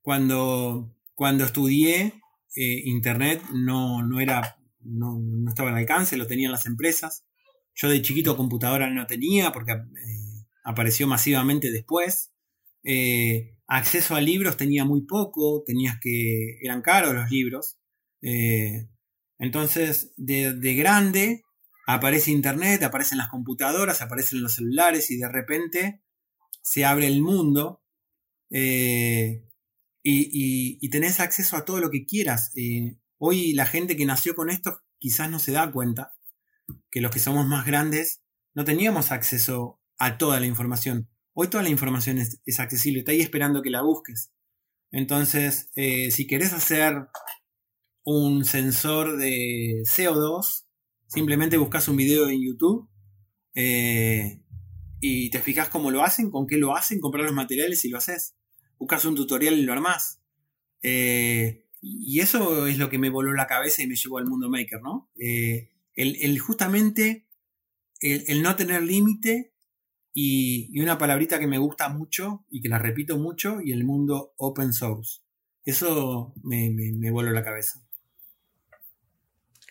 Cuando, cuando estudié eh, Internet no, no era no, no, estaba al alcance, lo tenían las empresas. Yo de chiquito computadora no tenía porque eh, apareció masivamente después. Eh, acceso a libros tenía muy poco, tenías que. eran caros los libros. Eh, entonces, de, de, grande, aparece internet, aparecen las computadoras, aparecen los celulares y de repente se abre el mundo eh, y, y, tenés acceso a todo lo que quieras. Eh, hoy la gente que nació con esto quizás no se da cuenta que los que somos más grandes no teníamos acceso a toda la información. Hoy toda la información es, accesible, está ahí esperando que la busques. Entonces, si querés hacer un sensor de CO2, simplemente buscas un video en YouTube eh, y te fijas cómo lo hacen, con qué lo hacen, comprar los materiales y lo haces. Buscas un tutorial y lo armás. Eh, y eso es lo que me voló la cabeza y me llevó al mundo maker, ¿no? el, justamente el no tener límite y, una palabrita que me gusta mucho y que la repito mucho, y el mundo open source. Eso me, me, voló la cabeza.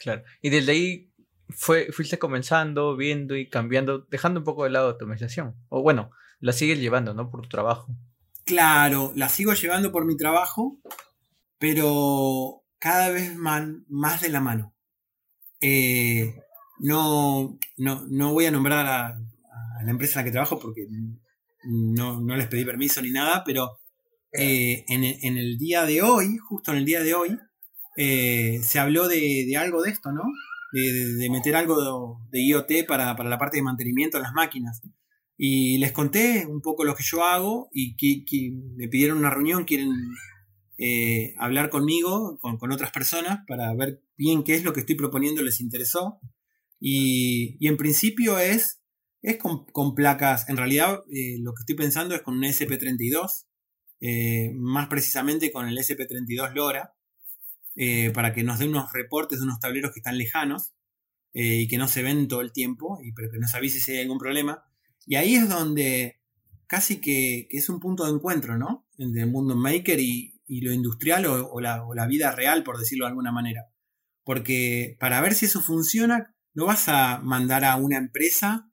Claro. Y desde ahí fue, fuiste comenzando, viendo y cambiando, dejando un poco de lado tu automatización. O bueno, la sigues llevando, ¿no? Por tu trabajo. Claro, la sigo llevando por mi trabajo, pero cada vez más, más de la mano. Eh, no, no, no voy a nombrar a, la empresa en la que trabajo porque no, les pedí permiso ni nada, pero eh, en, el día de hoy, justo en el día de hoy, eh, se habló de, algo de esto, ¿no? De, meter algo de, IoT para, la parte de mantenimiento de las máquinas. Y les conté un poco lo que yo hago y que, me pidieron una reunión, quieren eh, hablar conmigo, con, con, otras personas, para ver bien qué es lo que estoy proponiendo, les interesó. Y, y en principio es es con, placas, en realidad eh, lo que estoy pensando es con un SP32, eh, más precisamente con el SP32 LoRa, eh, para que nos dé unos reportes de unos tableros que están lejanos y que no se ven todo el tiempo, y, pero que nos avise si hay algún problema. Y ahí es donde casi que, es un punto de encuentro, ¿no? Entre el mundo maker y, lo industrial o, la, o la vida real, por decirlo de alguna manera. Porque para ver si eso funciona, no vas a mandar a una empresa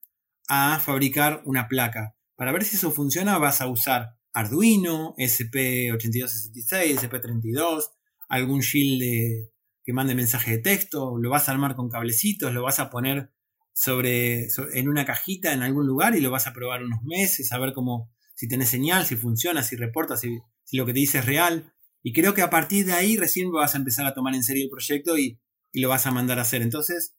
a fabricar una placa. Para ver si eso funciona vas a usar Arduino, SP8266, SP32, algún shield que mande mensaje de texto, lo vas a armar con cablecitos, lo vas a poner sobre, en una cajita en algún lugar y lo vas a probar unos meses, a ver cómo, si tenés señal, si funciona, si reporta, si, lo que te dice es real. Y creo que a partir de ahí recién vas a empezar a tomar en serio el proyecto y, lo vas a mandar a hacer. Entonces,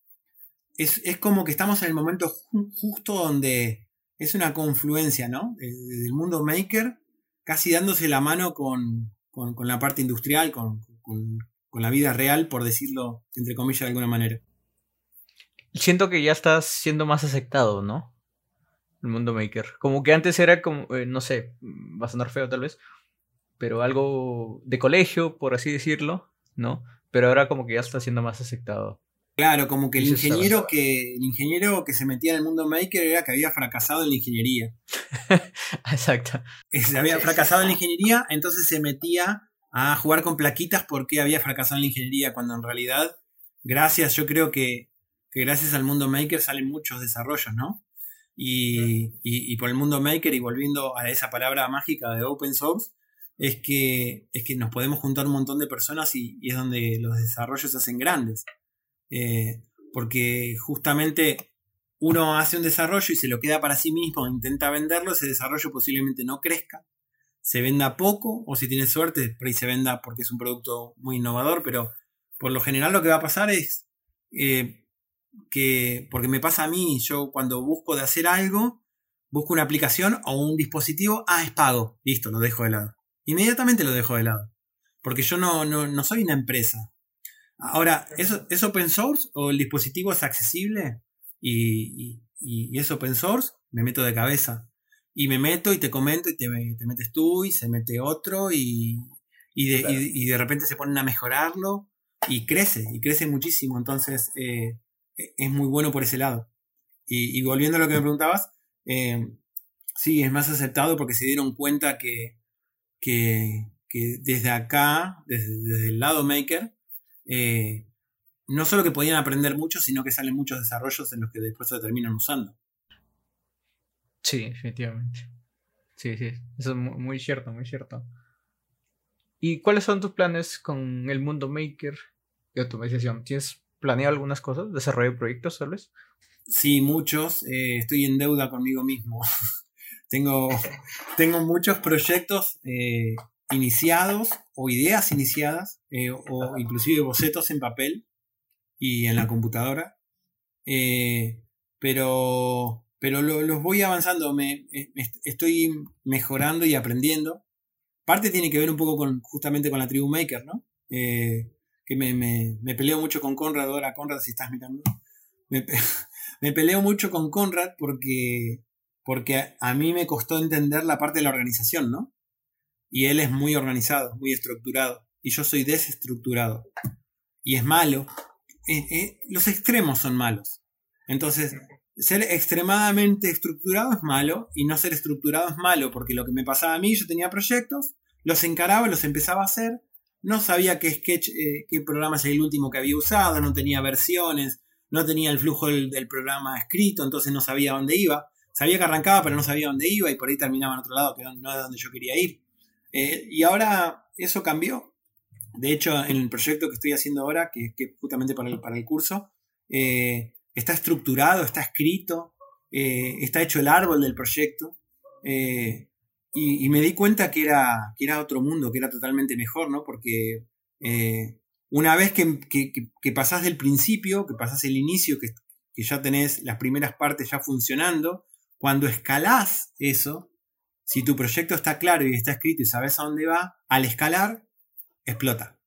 es, como que estamos en el momento justo donde es una confluencia, ¿no? Del mundo maker, casi dándose la mano con, la parte industrial, con, la vida real, por decirlo entre comillas de alguna manera. Siento que ya estás siendo más aceptado, ¿no? El mundo maker. Como que antes era como, eh, no sé, va a sonar feo tal vez, pero algo de colegio, por así decirlo, ¿no? Pero ahora como que ya está siendo más aceptado. Claro, como que el ingeniero que, el ingeniero que se metía en el mundo maker era que había fracasado en la ingeniería. [laughs] Exacto. Se había fracasado en la ingeniería, entonces se metía a jugar con plaquitas porque había fracasado en la ingeniería, cuando en realidad, gracias, yo creo que, gracias al mundo maker salen muchos desarrollos, ¿no? Y, por el mundo maker, y volviendo a esa palabra mágica de open source, es que, es que nos podemos juntar un montón de personas y, y es donde los desarrollos se hacen grandes. Eh, porque justamente uno hace un desarrollo y se lo queda para sí mismo, intenta venderlo, ese desarrollo posiblemente no crezca, se venda poco, o si tiene suerte, por ahí se venda porque es un producto muy innovador, pero por lo general lo que va a pasar es eh, que, porque me pasa a mí, yo cuando busco de hacer algo, busco una aplicación o un dispositivo, ah, es pago, listo, lo dejo de lado. Inmediatamente lo dejo de lado. Porque yo no, no, no soy una empresa. Ahora, ¿eso, ¿es open source o el dispositivo es accesible y, es open source? Me meto de cabeza. Y me meto y te comento y te, metes tú y se mete otro y, de, de, repente se ponen a mejorarlo y crece, y crece muchísimo. Entonces, eh, es muy bueno por ese lado. Y, volviendo a lo que me preguntabas, eh, sí, es más aceptado porque se dieron cuenta que, que, desde acá, desde, desde el lado maker, eh, no solo que podían aprender mucho, sino que salen muchos desarrollos en los que después se terminan usando. Sí, definitivamente. Sí, sí, eso es muy cierto, muy cierto. ¿Y cuáles son tus planes con el mundo maker y automatización? ¿Tienes planeado algunas cosas? ¿Desarrollo de proyectos, tal vez? Sí, muchos. Eh, estoy en deuda conmigo mismo. [laughs] tengo, tengo muchos proyectos eh, iniciados o ideas iniciadas eh, o inclusive bocetos en papel y en la computadora. pero pero los voy avanzando, me, estoy mejorando y aprendiendo. Parte tiene que ver un poco con justamente con la tribu Maker, ¿no? que me, me, peleo mucho con Conrad, ahora Conrad si estás mirando. [laughs] Me, peleo mucho con Conrad porque, porque a mí me costó entender la parte de la organización, ¿no? Y él es muy organizado, muy estructurado. Y yo soy desestructurado. Y es malo. Eh, eh, los extremos son malos. Entonces, ser extremadamente estructurado es malo y no ser estructurado es malo, porque lo que me pasaba a mí, yo tenía proyectos, los encaraba, los empezaba a hacer, no sabía qué sketch, eh, qué programa es el último que había usado, no tenía versiones, no tenía el flujo del, programa escrito, entonces no sabía dónde iba. Sabía que arrancaba, pero no sabía dónde iba y por ahí terminaba en otro lado, que no era donde yo quería ir. Eh, y ahora eso cambió. De hecho, en el proyecto que estoy haciendo ahora, que es justamente para el, para el curso, eh, está estructurado, está escrito, eh, está hecho el árbol del proyecto. Y, me di cuenta que era, que era otro mundo, que era totalmente mejor, ¿no? Porque una vez que, que, pasás del principio, que pasás el inicio, que, ya tenés las primeras partes ya funcionando, cuando escalás eso, si tu proyecto está claro y está escrito y sabes a dónde va, al escalar, explota.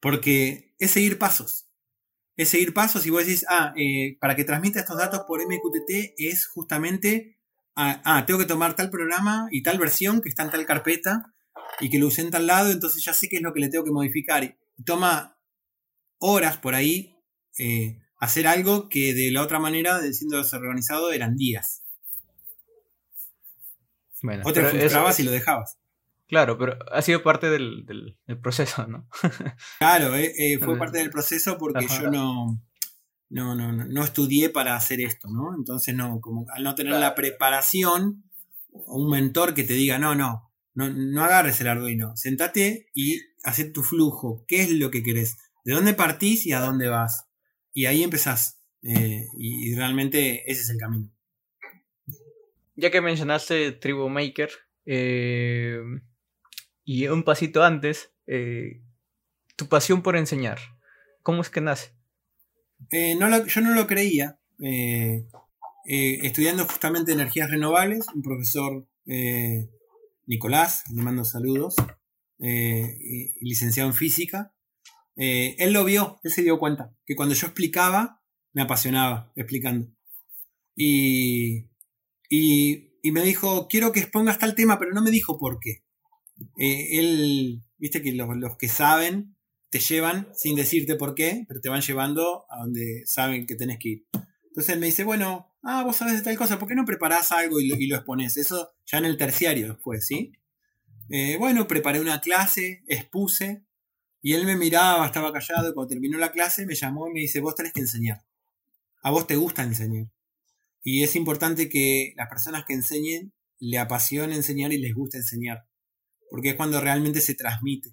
Porque es seguir pasos. Es seguir pasos y vos decís, ah, eh, para que transmita estos datos por MQTT es justamente, ah, ah, tengo que tomar tal programa y tal versión que está en tal carpeta y que lo usé en tal lado, entonces ya sé qué es lo que le tengo que modificar. Y toma horas por ahí eh, hacer algo que de la otra manera, siendo desorganizado, eran días. Bueno, o te frustrabas y lo dejabas. Claro, pero ha sido parte del, proceso, ¿no? [laughs] claro, eh, eh, fue parte del proceso porque yo no, no, no, no, estudié para hacer esto, ¿no? Entonces, no, como al no tener la preparación, o un mentor que te diga, no, no, no, no agarres el Arduino, sentate y haz tu flujo, ¿qué es lo que querés? de dónde partís y a dónde vas. Y ahí empezás. Eh, y, realmente ese es el camino. Ya que mencionaste Tribu Maker, eh, y un pasito antes, eh, tu pasión por enseñar, ¿cómo es que nace? yo no lo creía. estudiando justamente energías renovables, un profesor Nicolás, le mando saludos, licenciado en física, eh, él lo vio, él se dio cuenta, que cuando yo explicaba, me apasionaba explicando. Y, y, me dijo, quiero que expongas tal tema, pero no me dijo por qué. Eh, él, viste que los, que saben te llevan sin decirte por qué, pero te van llevando a donde saben que tenés que ir. Entonces él me dice, bueno, ah, vos sabes de tal cosa, ¿por qué no preparás algo y lo, y expones? Eso ya en el terciario después, ¿sí? Eh, bueno, preparé una clase, expuse, y él me miraba, estaba callado, cuando terminó la clase me llamó y me dice, vos tenés que enseñar. A vos te gusta enseñar. Y es importante que las personas que enseñen le apasione enseñar y les guste enseñar. Porque es cuando realmente se transmite.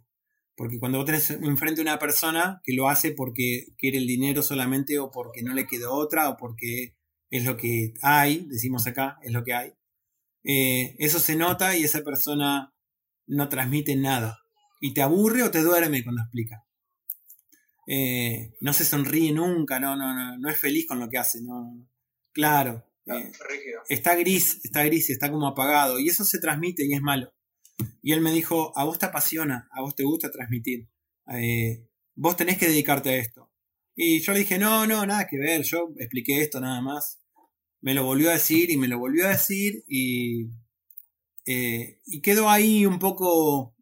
Porque cuando vos tenés enfrente a una persona que lo hace porque quiere el dinero solamente o porque no le quedó otra o porque es lo que hay, decimos acá, es lo que hay, eh, eso se nota y esa persona no transmite nada y te aburre o te duerme cuando explica. Eh, no se sonríe nunca, no, no, no, no es feliz con lo que hace, no. Claro. Eh, está gris, está gris, está como apagado. Y eso se transmite y es malo. Y él me dijo, a vos te apasiona, a vos te gusta transmitir. Eh, vos tenés que dedicarte a esto. Y yo le dije, no, no, nada que ver, yo expliqué esto nada más. Me lo volvió a decir y me lo volvió a decir y, y quedó ahí un poco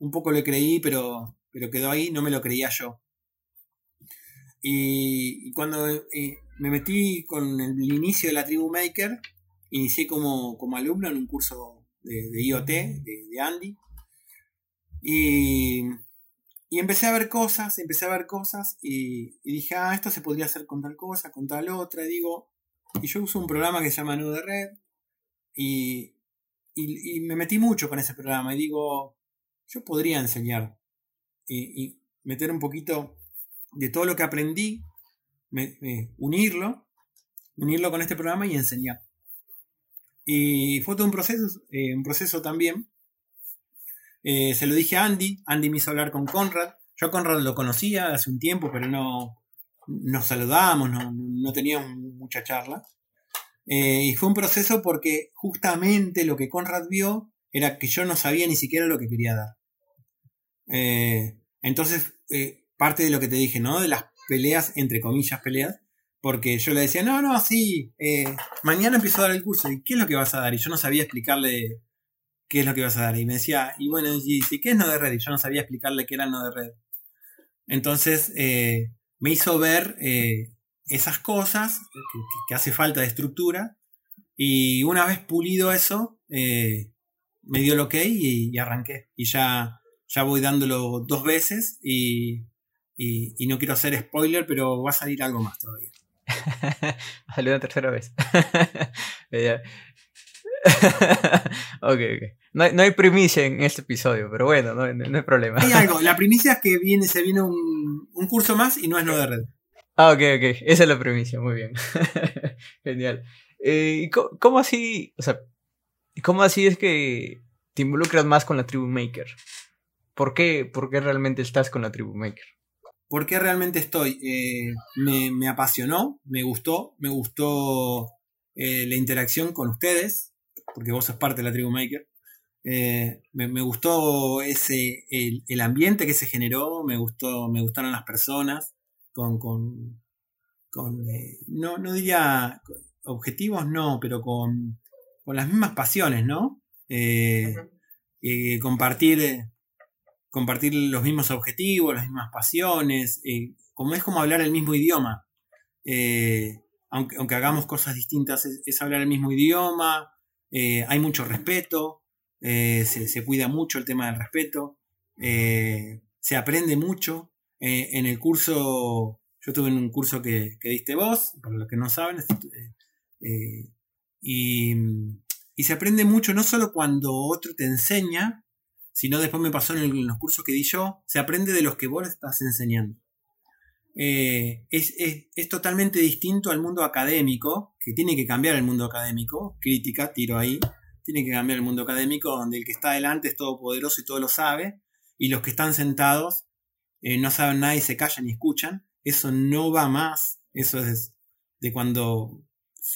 un poco le creí, pero, pero quedó ahí, no me lo creía yo. Y, cuando eh, me metí con el, inicio de la Tribu Maker, inicié como, como alumno en un curso de, IoT de, Andy. Y, y empecé a ver cosas, empecé a ver cosas y, dije, ah, esto se podría hacer con tal cosa, con tal otra. Y digo, y yo uso un programa que se llama Nude Red y, y, me metí mucho con ese programa y digo, yo podría enseñar y, meter un poquito de todo lo que aprendí, unirlo, unirlo con este programa y enseñar. Y fue todo un proceso, eh, un proceso también eh, se lo dije a Andy, Andy me hizo hablar con Conrad. Yo Conrad lo conocía hace un tiempo, pero no nos saludábamos, no, no teníamos mucha charla. Eh, y fue un proceso porque justamente lo que Conrad vio era que yo no sabía ni siquiera lo que quería dar. Entonces, parte de lo que te dije, ¿no? De las peleas, entre comillas, peleas, porque yo le decía, no, no, sí, mañana empiezo a dar el curso, ¿y qué es lo que vas a dar? Y yo no sabía explicarle qué es lo que vas a dar. Y me decía, y bueno, y, ¿qué es no de red? Y yo no sabía explicarle qué era no de red. Entonces eh, me hizo ver eh, esas cosas que, hace falta de estructura. Y una vez pulido eso, eh, me dio el ok y, arranqué. Y ya, ya voy dándolo dos veces y, y, no quiero hacer spoiler, pero va a salir algo más todavía. [laughs] Salió una tercera vez. [laughs] [laughs] ok, ok. No hay, primicia en este episodio, pero bueno, no, hay problema. Hay algo, la primicia es que viene, se viene un, curso más y no es no de red. Ah, ok, ok, esa es la primicia, muy bien. Genial. Eh, cómo, así, o sea, cómo así es que te involucras más con la Tribu Maker? ¿Por qué, por qué realmente estás con la Tribu Maker? ¿Por qué realmente estoy? Eh, me, apasionó, me gustó, me gustó eh, la interacción con ustedes, porque vos sos parte de la Tribu Maker. Eh, me, gustó ese el, ambiente que se generó, me gustó, me gustaron las personas con, con, con no, no diría objetivos, no, pero con, con las mismas pasiones, ¿no? Eh, compartir, compartir los mismos objetivos, las mismas pasiones, como es como hablar el mismo idioma. aunque, aunque hagamos cosas distintas, es hablar el mismo idioma, hay mucho respeto, eh, se, cuida mucho el tema del respeto, eh, se aprende mucho. Eh, en el curso, yo tuve un curso que, diste vos, para los que no saben, y, se aprende mucho no solo cuando otro te enseña, sino después me pasó en, los cursos que di yo, se aprende de los que vos estás enseñando. es, es, totalmente distinto al mundo académico, que tiene que cambiar el mundo académico, crítica, tiro ahí, tiene que cambiar el mundo académico donde el que está adelante es todopoderoso y todo lo sabe, y los que están sentados eh, no saben nada y se callan y escuchan. Eso no va más. Eso es de cuando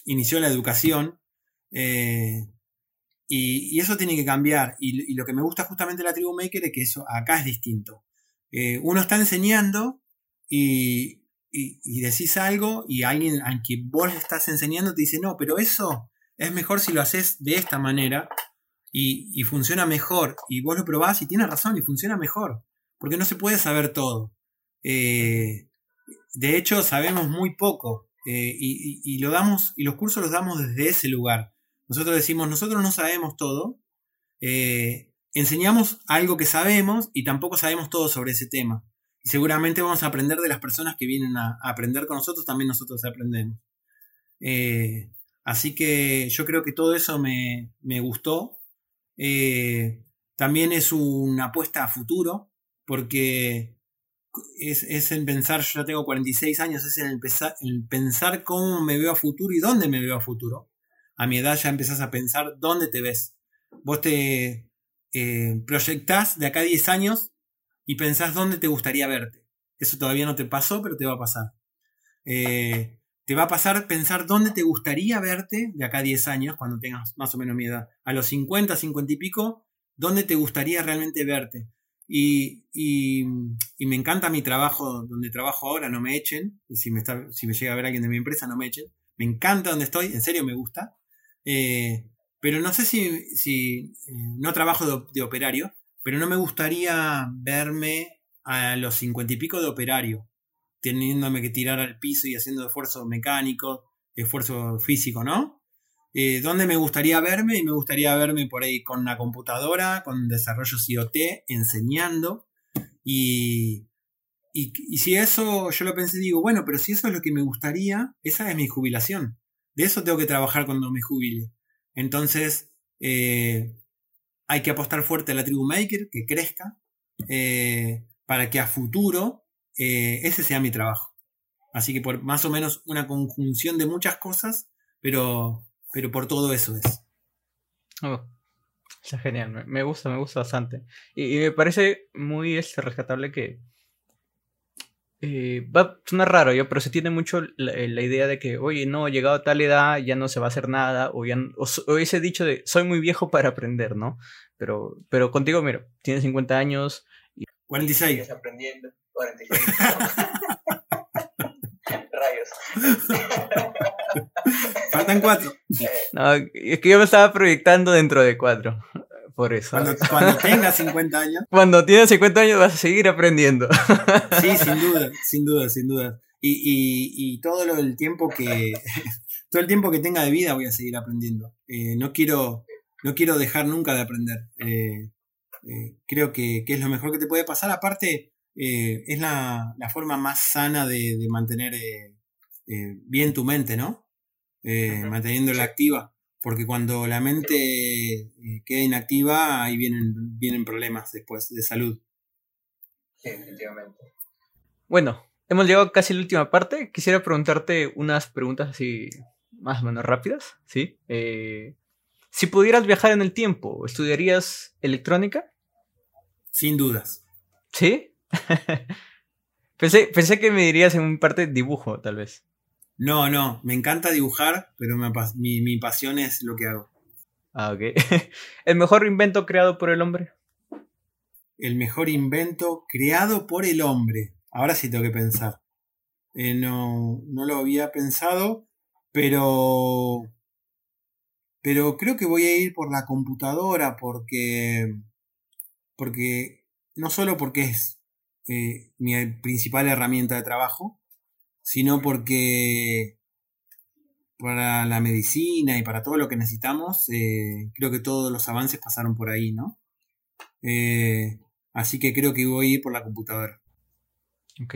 inició la educación. Eh, y, eso tiene que cambiar. Y, lo que me gusta justamente de la tribu maker es que eso acá es distinto. Eh, uno está enseñando y, y, decís algo y alguien a quien vos le estás enseñando te dice, no, pero eso es mejor si lo haces de esta manera y, funciona mejor. Y vos lo probás y tienes razón y funciona mejor. Porque no se puede saber todo. Eh, de hecho, sabemos muy poco. Eh, y, lo damos, y los cursos los damos desde ese lugar. Nosotros decimos, nosotros no sabemos todo. Eh, enseñamos algo que sabemos y tampoco sabemos todo sobre ese tema. Y seguramente vamos a aprender de las personas que vienen a, aprender con nosotros, también nosotros aprendemos. Así que yo creo que todo eso me, gustó. Eh, también es una apuesta a futuro, porque es, en pensar, yo ya tengo 46 años, es en el, pensar cómo me veo a futuro y dónde me veo a futuro. A mi edad ya empezás a pensar dónde te ves. Vos te eh, proyectás de acá a 10 años y pensás dónde te gustaría verte. Eso todavía no te pasó, pero te va a pasar. Eh, te va a pasar pensar dónde te gustaría verte de acá a 10 años, cuando tengas más o menos mi edad. A los 50, 50 y pico, dónde te gustaría realmente verte. Y, y, me encanta mi trabajo, donde trabajo ahora, no me echen. Si me llega a ver alguien de mi empresa, no me echen. Me encanta donde estoy, en serio me gusta. Eh, pero no sé si, eh, no trabajo de, operario, pero no me gustaría verme a los 50 y pico de operario teniéndome que tirar al piso y haciendo esfuerzo mecánico, esfuerzo físico, ¿no? Eh, ¿Dónde me gustaría verme? Y me gustaría verme por ahí con una computadora, con desarrollo IoT, enseñando Y, y, si eso, yo lo pensé, digo, bueno, pero si eso es lo que me gustaría, esa es mi jubilación. De eso tengo que trabajar cuando me jubile. Entonces, eh, hay que apostar fuerte a la tribu maker, que crezca, eh, para que a futuro eh, ese sea mi trabajo. Así que por más o menos una conjunción de muchas cosas, pero, pero por todo eso es. Oh, está genial, me, gusta, me gusta bastante. Y, me parece muy este, rescatable que eh, va a sonar raro, yo, pero se tiene mucho la, idea de que, oye, no, llegado a tal edad ya no se va a hacer nada, o, ya, o, ese dicho de, soy muy viejo para aprender, ¿no? Pero, pero contigo, mira, tienes 50 años. Y... 46. aprendiendo, 46. [laughs] Rayos. Faltan cuatro. [laughs] No, es que yo me estaba proyectando dentro de cuatro. Por eso. Cuando, cuando tengas [laughs] 50 años. Cuando tienes 50 años vas a seguir aprendiendo. [laughs] Sí, sin duda, [laughs] sin duda, sin duda. Y, todo lo, el tiempo que. Todo el tiempo que tenga de vida voy a seguir aprendiendo. Eh, no quiero. No quiero dejar nunca de aprender. Eh, eh, creo que, es lo mejor que te puede pasar. Aparte, es la, forma más sana de, de mantener bien tu mente, ¿no? Manteniéndola activa porque cuando la mente eh, queda inactiva, ahí vienen, vienen problemas después de salud. Sí, definitivamente. Bueno, hemos llegado casi a la última parte. Quisiera preguntarte unas preguntas así más o menos rápidas, ¿sí? Eh, si pudieras viajar en el tiempo, ¿estudiarías electrónica? Sin dudas. ¿Sí? [laughs] pensé, pensé que me dirías en un parte dibujo, tal vez. No, no, me encanta dibujar, pero mi, mi pasión es lo que hago. Ah, ok. [laughs] ¿El mejor invento creado por el hombre? El mejor invento creado por el hombre. Ahora sí tengo que pensar. Eh, no, no lo había pensado, pero. Pero creo que voy a ir por la computadora porque. Porque. No solo porque es eh, mi principal herramienta de trabajo, sino porque para la medicina y para todo lo que necesitamos, eh, creo que todos los avances pasaron por ahí, ¿no? Eh, así que creo que voy a ir por la computadora. Ok.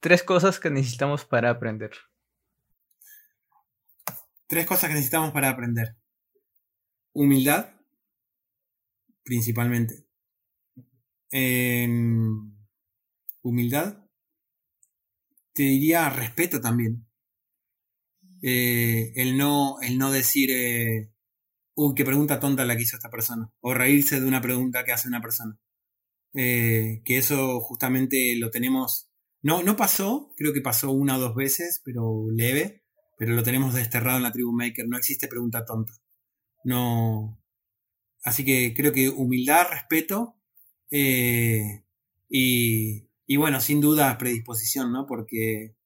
Tres cosas que necesitamos para aprender. Tres cosas que necesitamos para aprender. Humildad, principalmente. Em, humildad, te diría respeto también. Eh, el, no, el no decir, eh, uy, qué pregunta tonta la que hizo esta persona, o reírse de una pregunta que hace una persona. Eh, que eso justamente lo tenemos, no, no pasó, creo que pasó una o dos veces, pero leve, pero lo tenemos desterrado en la tribu Maker, no existe pregunta tonta. No. Así que creo que humildad, respeto y, y bueno, sin duda predisposición, ¿no? Porque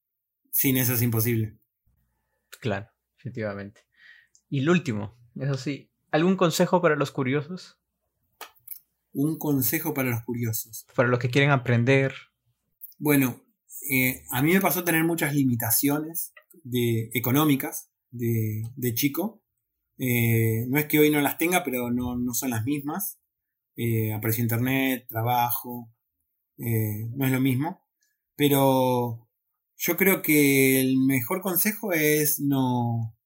sin eso es imposible. Claro, efectivamente. Y el último, eso sí, ¿algún consejo para los curiosos? Un consejo para los curiosos. Para los que quieren aprender. Bueno, eh, a mí me pasó tener muchas limitaciones de, económicas de, chico. Eh, no es que hoy no las tenga, pero no, son las mismas. Eh, aprecio internet, trabajo, eh, no es lo mismo. Pero yo creo que el mejor consejo es no,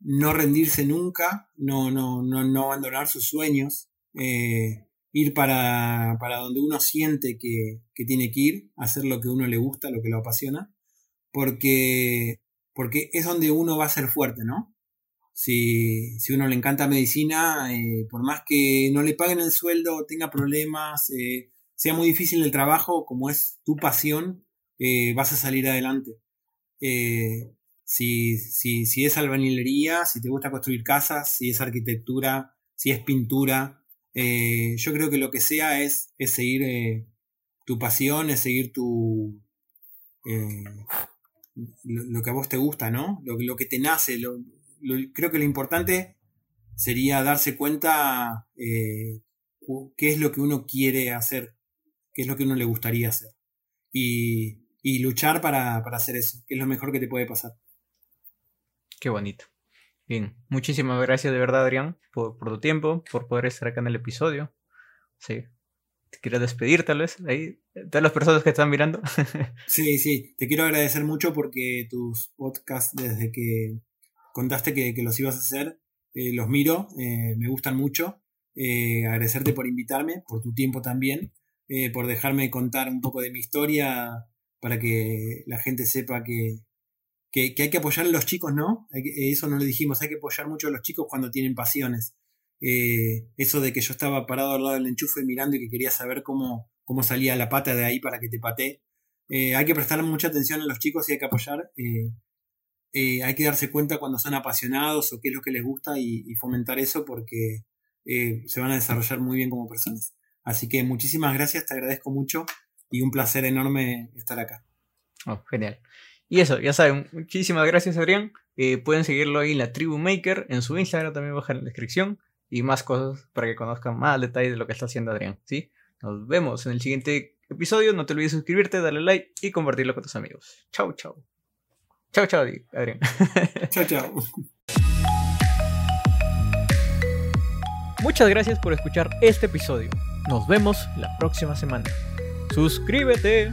no rendirse nunca, no, no, no, no abandonar sus sueños, eh, ir para, para, donde uno siente que, que, tiene que ir, hacer lo que uno le gusta, lo que lo apasiona, porque, porque es donde uno va a ser fuerte, ¿no? Si, si uno le encanta medicina, eh, por más que no le paguen el sueldo, tenga problemas, sea muy difícil el trabajo, como es tu pasión, eh, vas a salir adelante. Eh, si, si, si, es albañilería, si te gusta construir casas, si es arquitectura, si es pintura, eh, yo creo que lo que sea es, es seguir tu pasión, es seguir tu... Lo, que a vos te gusta, ¿no? Lo, lo que te nace. creo que lo importante sería darse cuenta qué es lo que uno quiere hacer qué es lo que uno le gustaría hacer. Y, luchar para, hacer eso, que es lo mejor que te puede pasar. Qué bonito. Bien, muchísimas gracias de verdad, Adrián, por, tu tiempo, por poder estar acá en el episodio. Sí. te quieres despedir tal vez, ahí, todas las personas que están mirando. [laughs] sí, sí, te quiero agradecer mucho porque tus podcasts, desde que contaste que, los ibas a hacer, eh, los miro, eh, me gustan mucho. Eh, agradecerte por invitarme, por tu tiempo también, por dejarme contar un poco de mi historia para que la gente sepa que, que, hay que apoyar a los chicos, ¿no? eso no lo dijimos, hay que apoyar mucho a los chicos cuando tienen pasiones. Eh, eso de que yo estaba parado al lado del enchufe mirando y que quería saber cómo, cómo salía la pata de ahí para que te patee. Eh, hay que prestar mucha atención a los chicos y hay que apoyar. Eh, hay que darse cuenta cuando son apasionados o qué es lo que les gusta y, fomentar eso porque se van a desarrollar muy bien como personas. Así que muchísimas gracias, te agradezco mucho y un placer enorme estar acá. Oh, genial. Y eso, ya saben, muchísimas gracias Adrián. pueden seguirlo ahí en la Tribu Maker, en su Instagram también baja en la descripción y más cosas para que conozcan más detalles de lo que está haciendo Adrián, ¿sí? Nos vemos en el siguiente episodio. No te olvides suscribirte, darle like y compartirlo con tus amigos. Chau, chau. Chau, chau, Adrián. [laughs] Chau, chau. Muchas gracias por escuchar este episodio. Nos vemos la próxima semana. Suscríbete.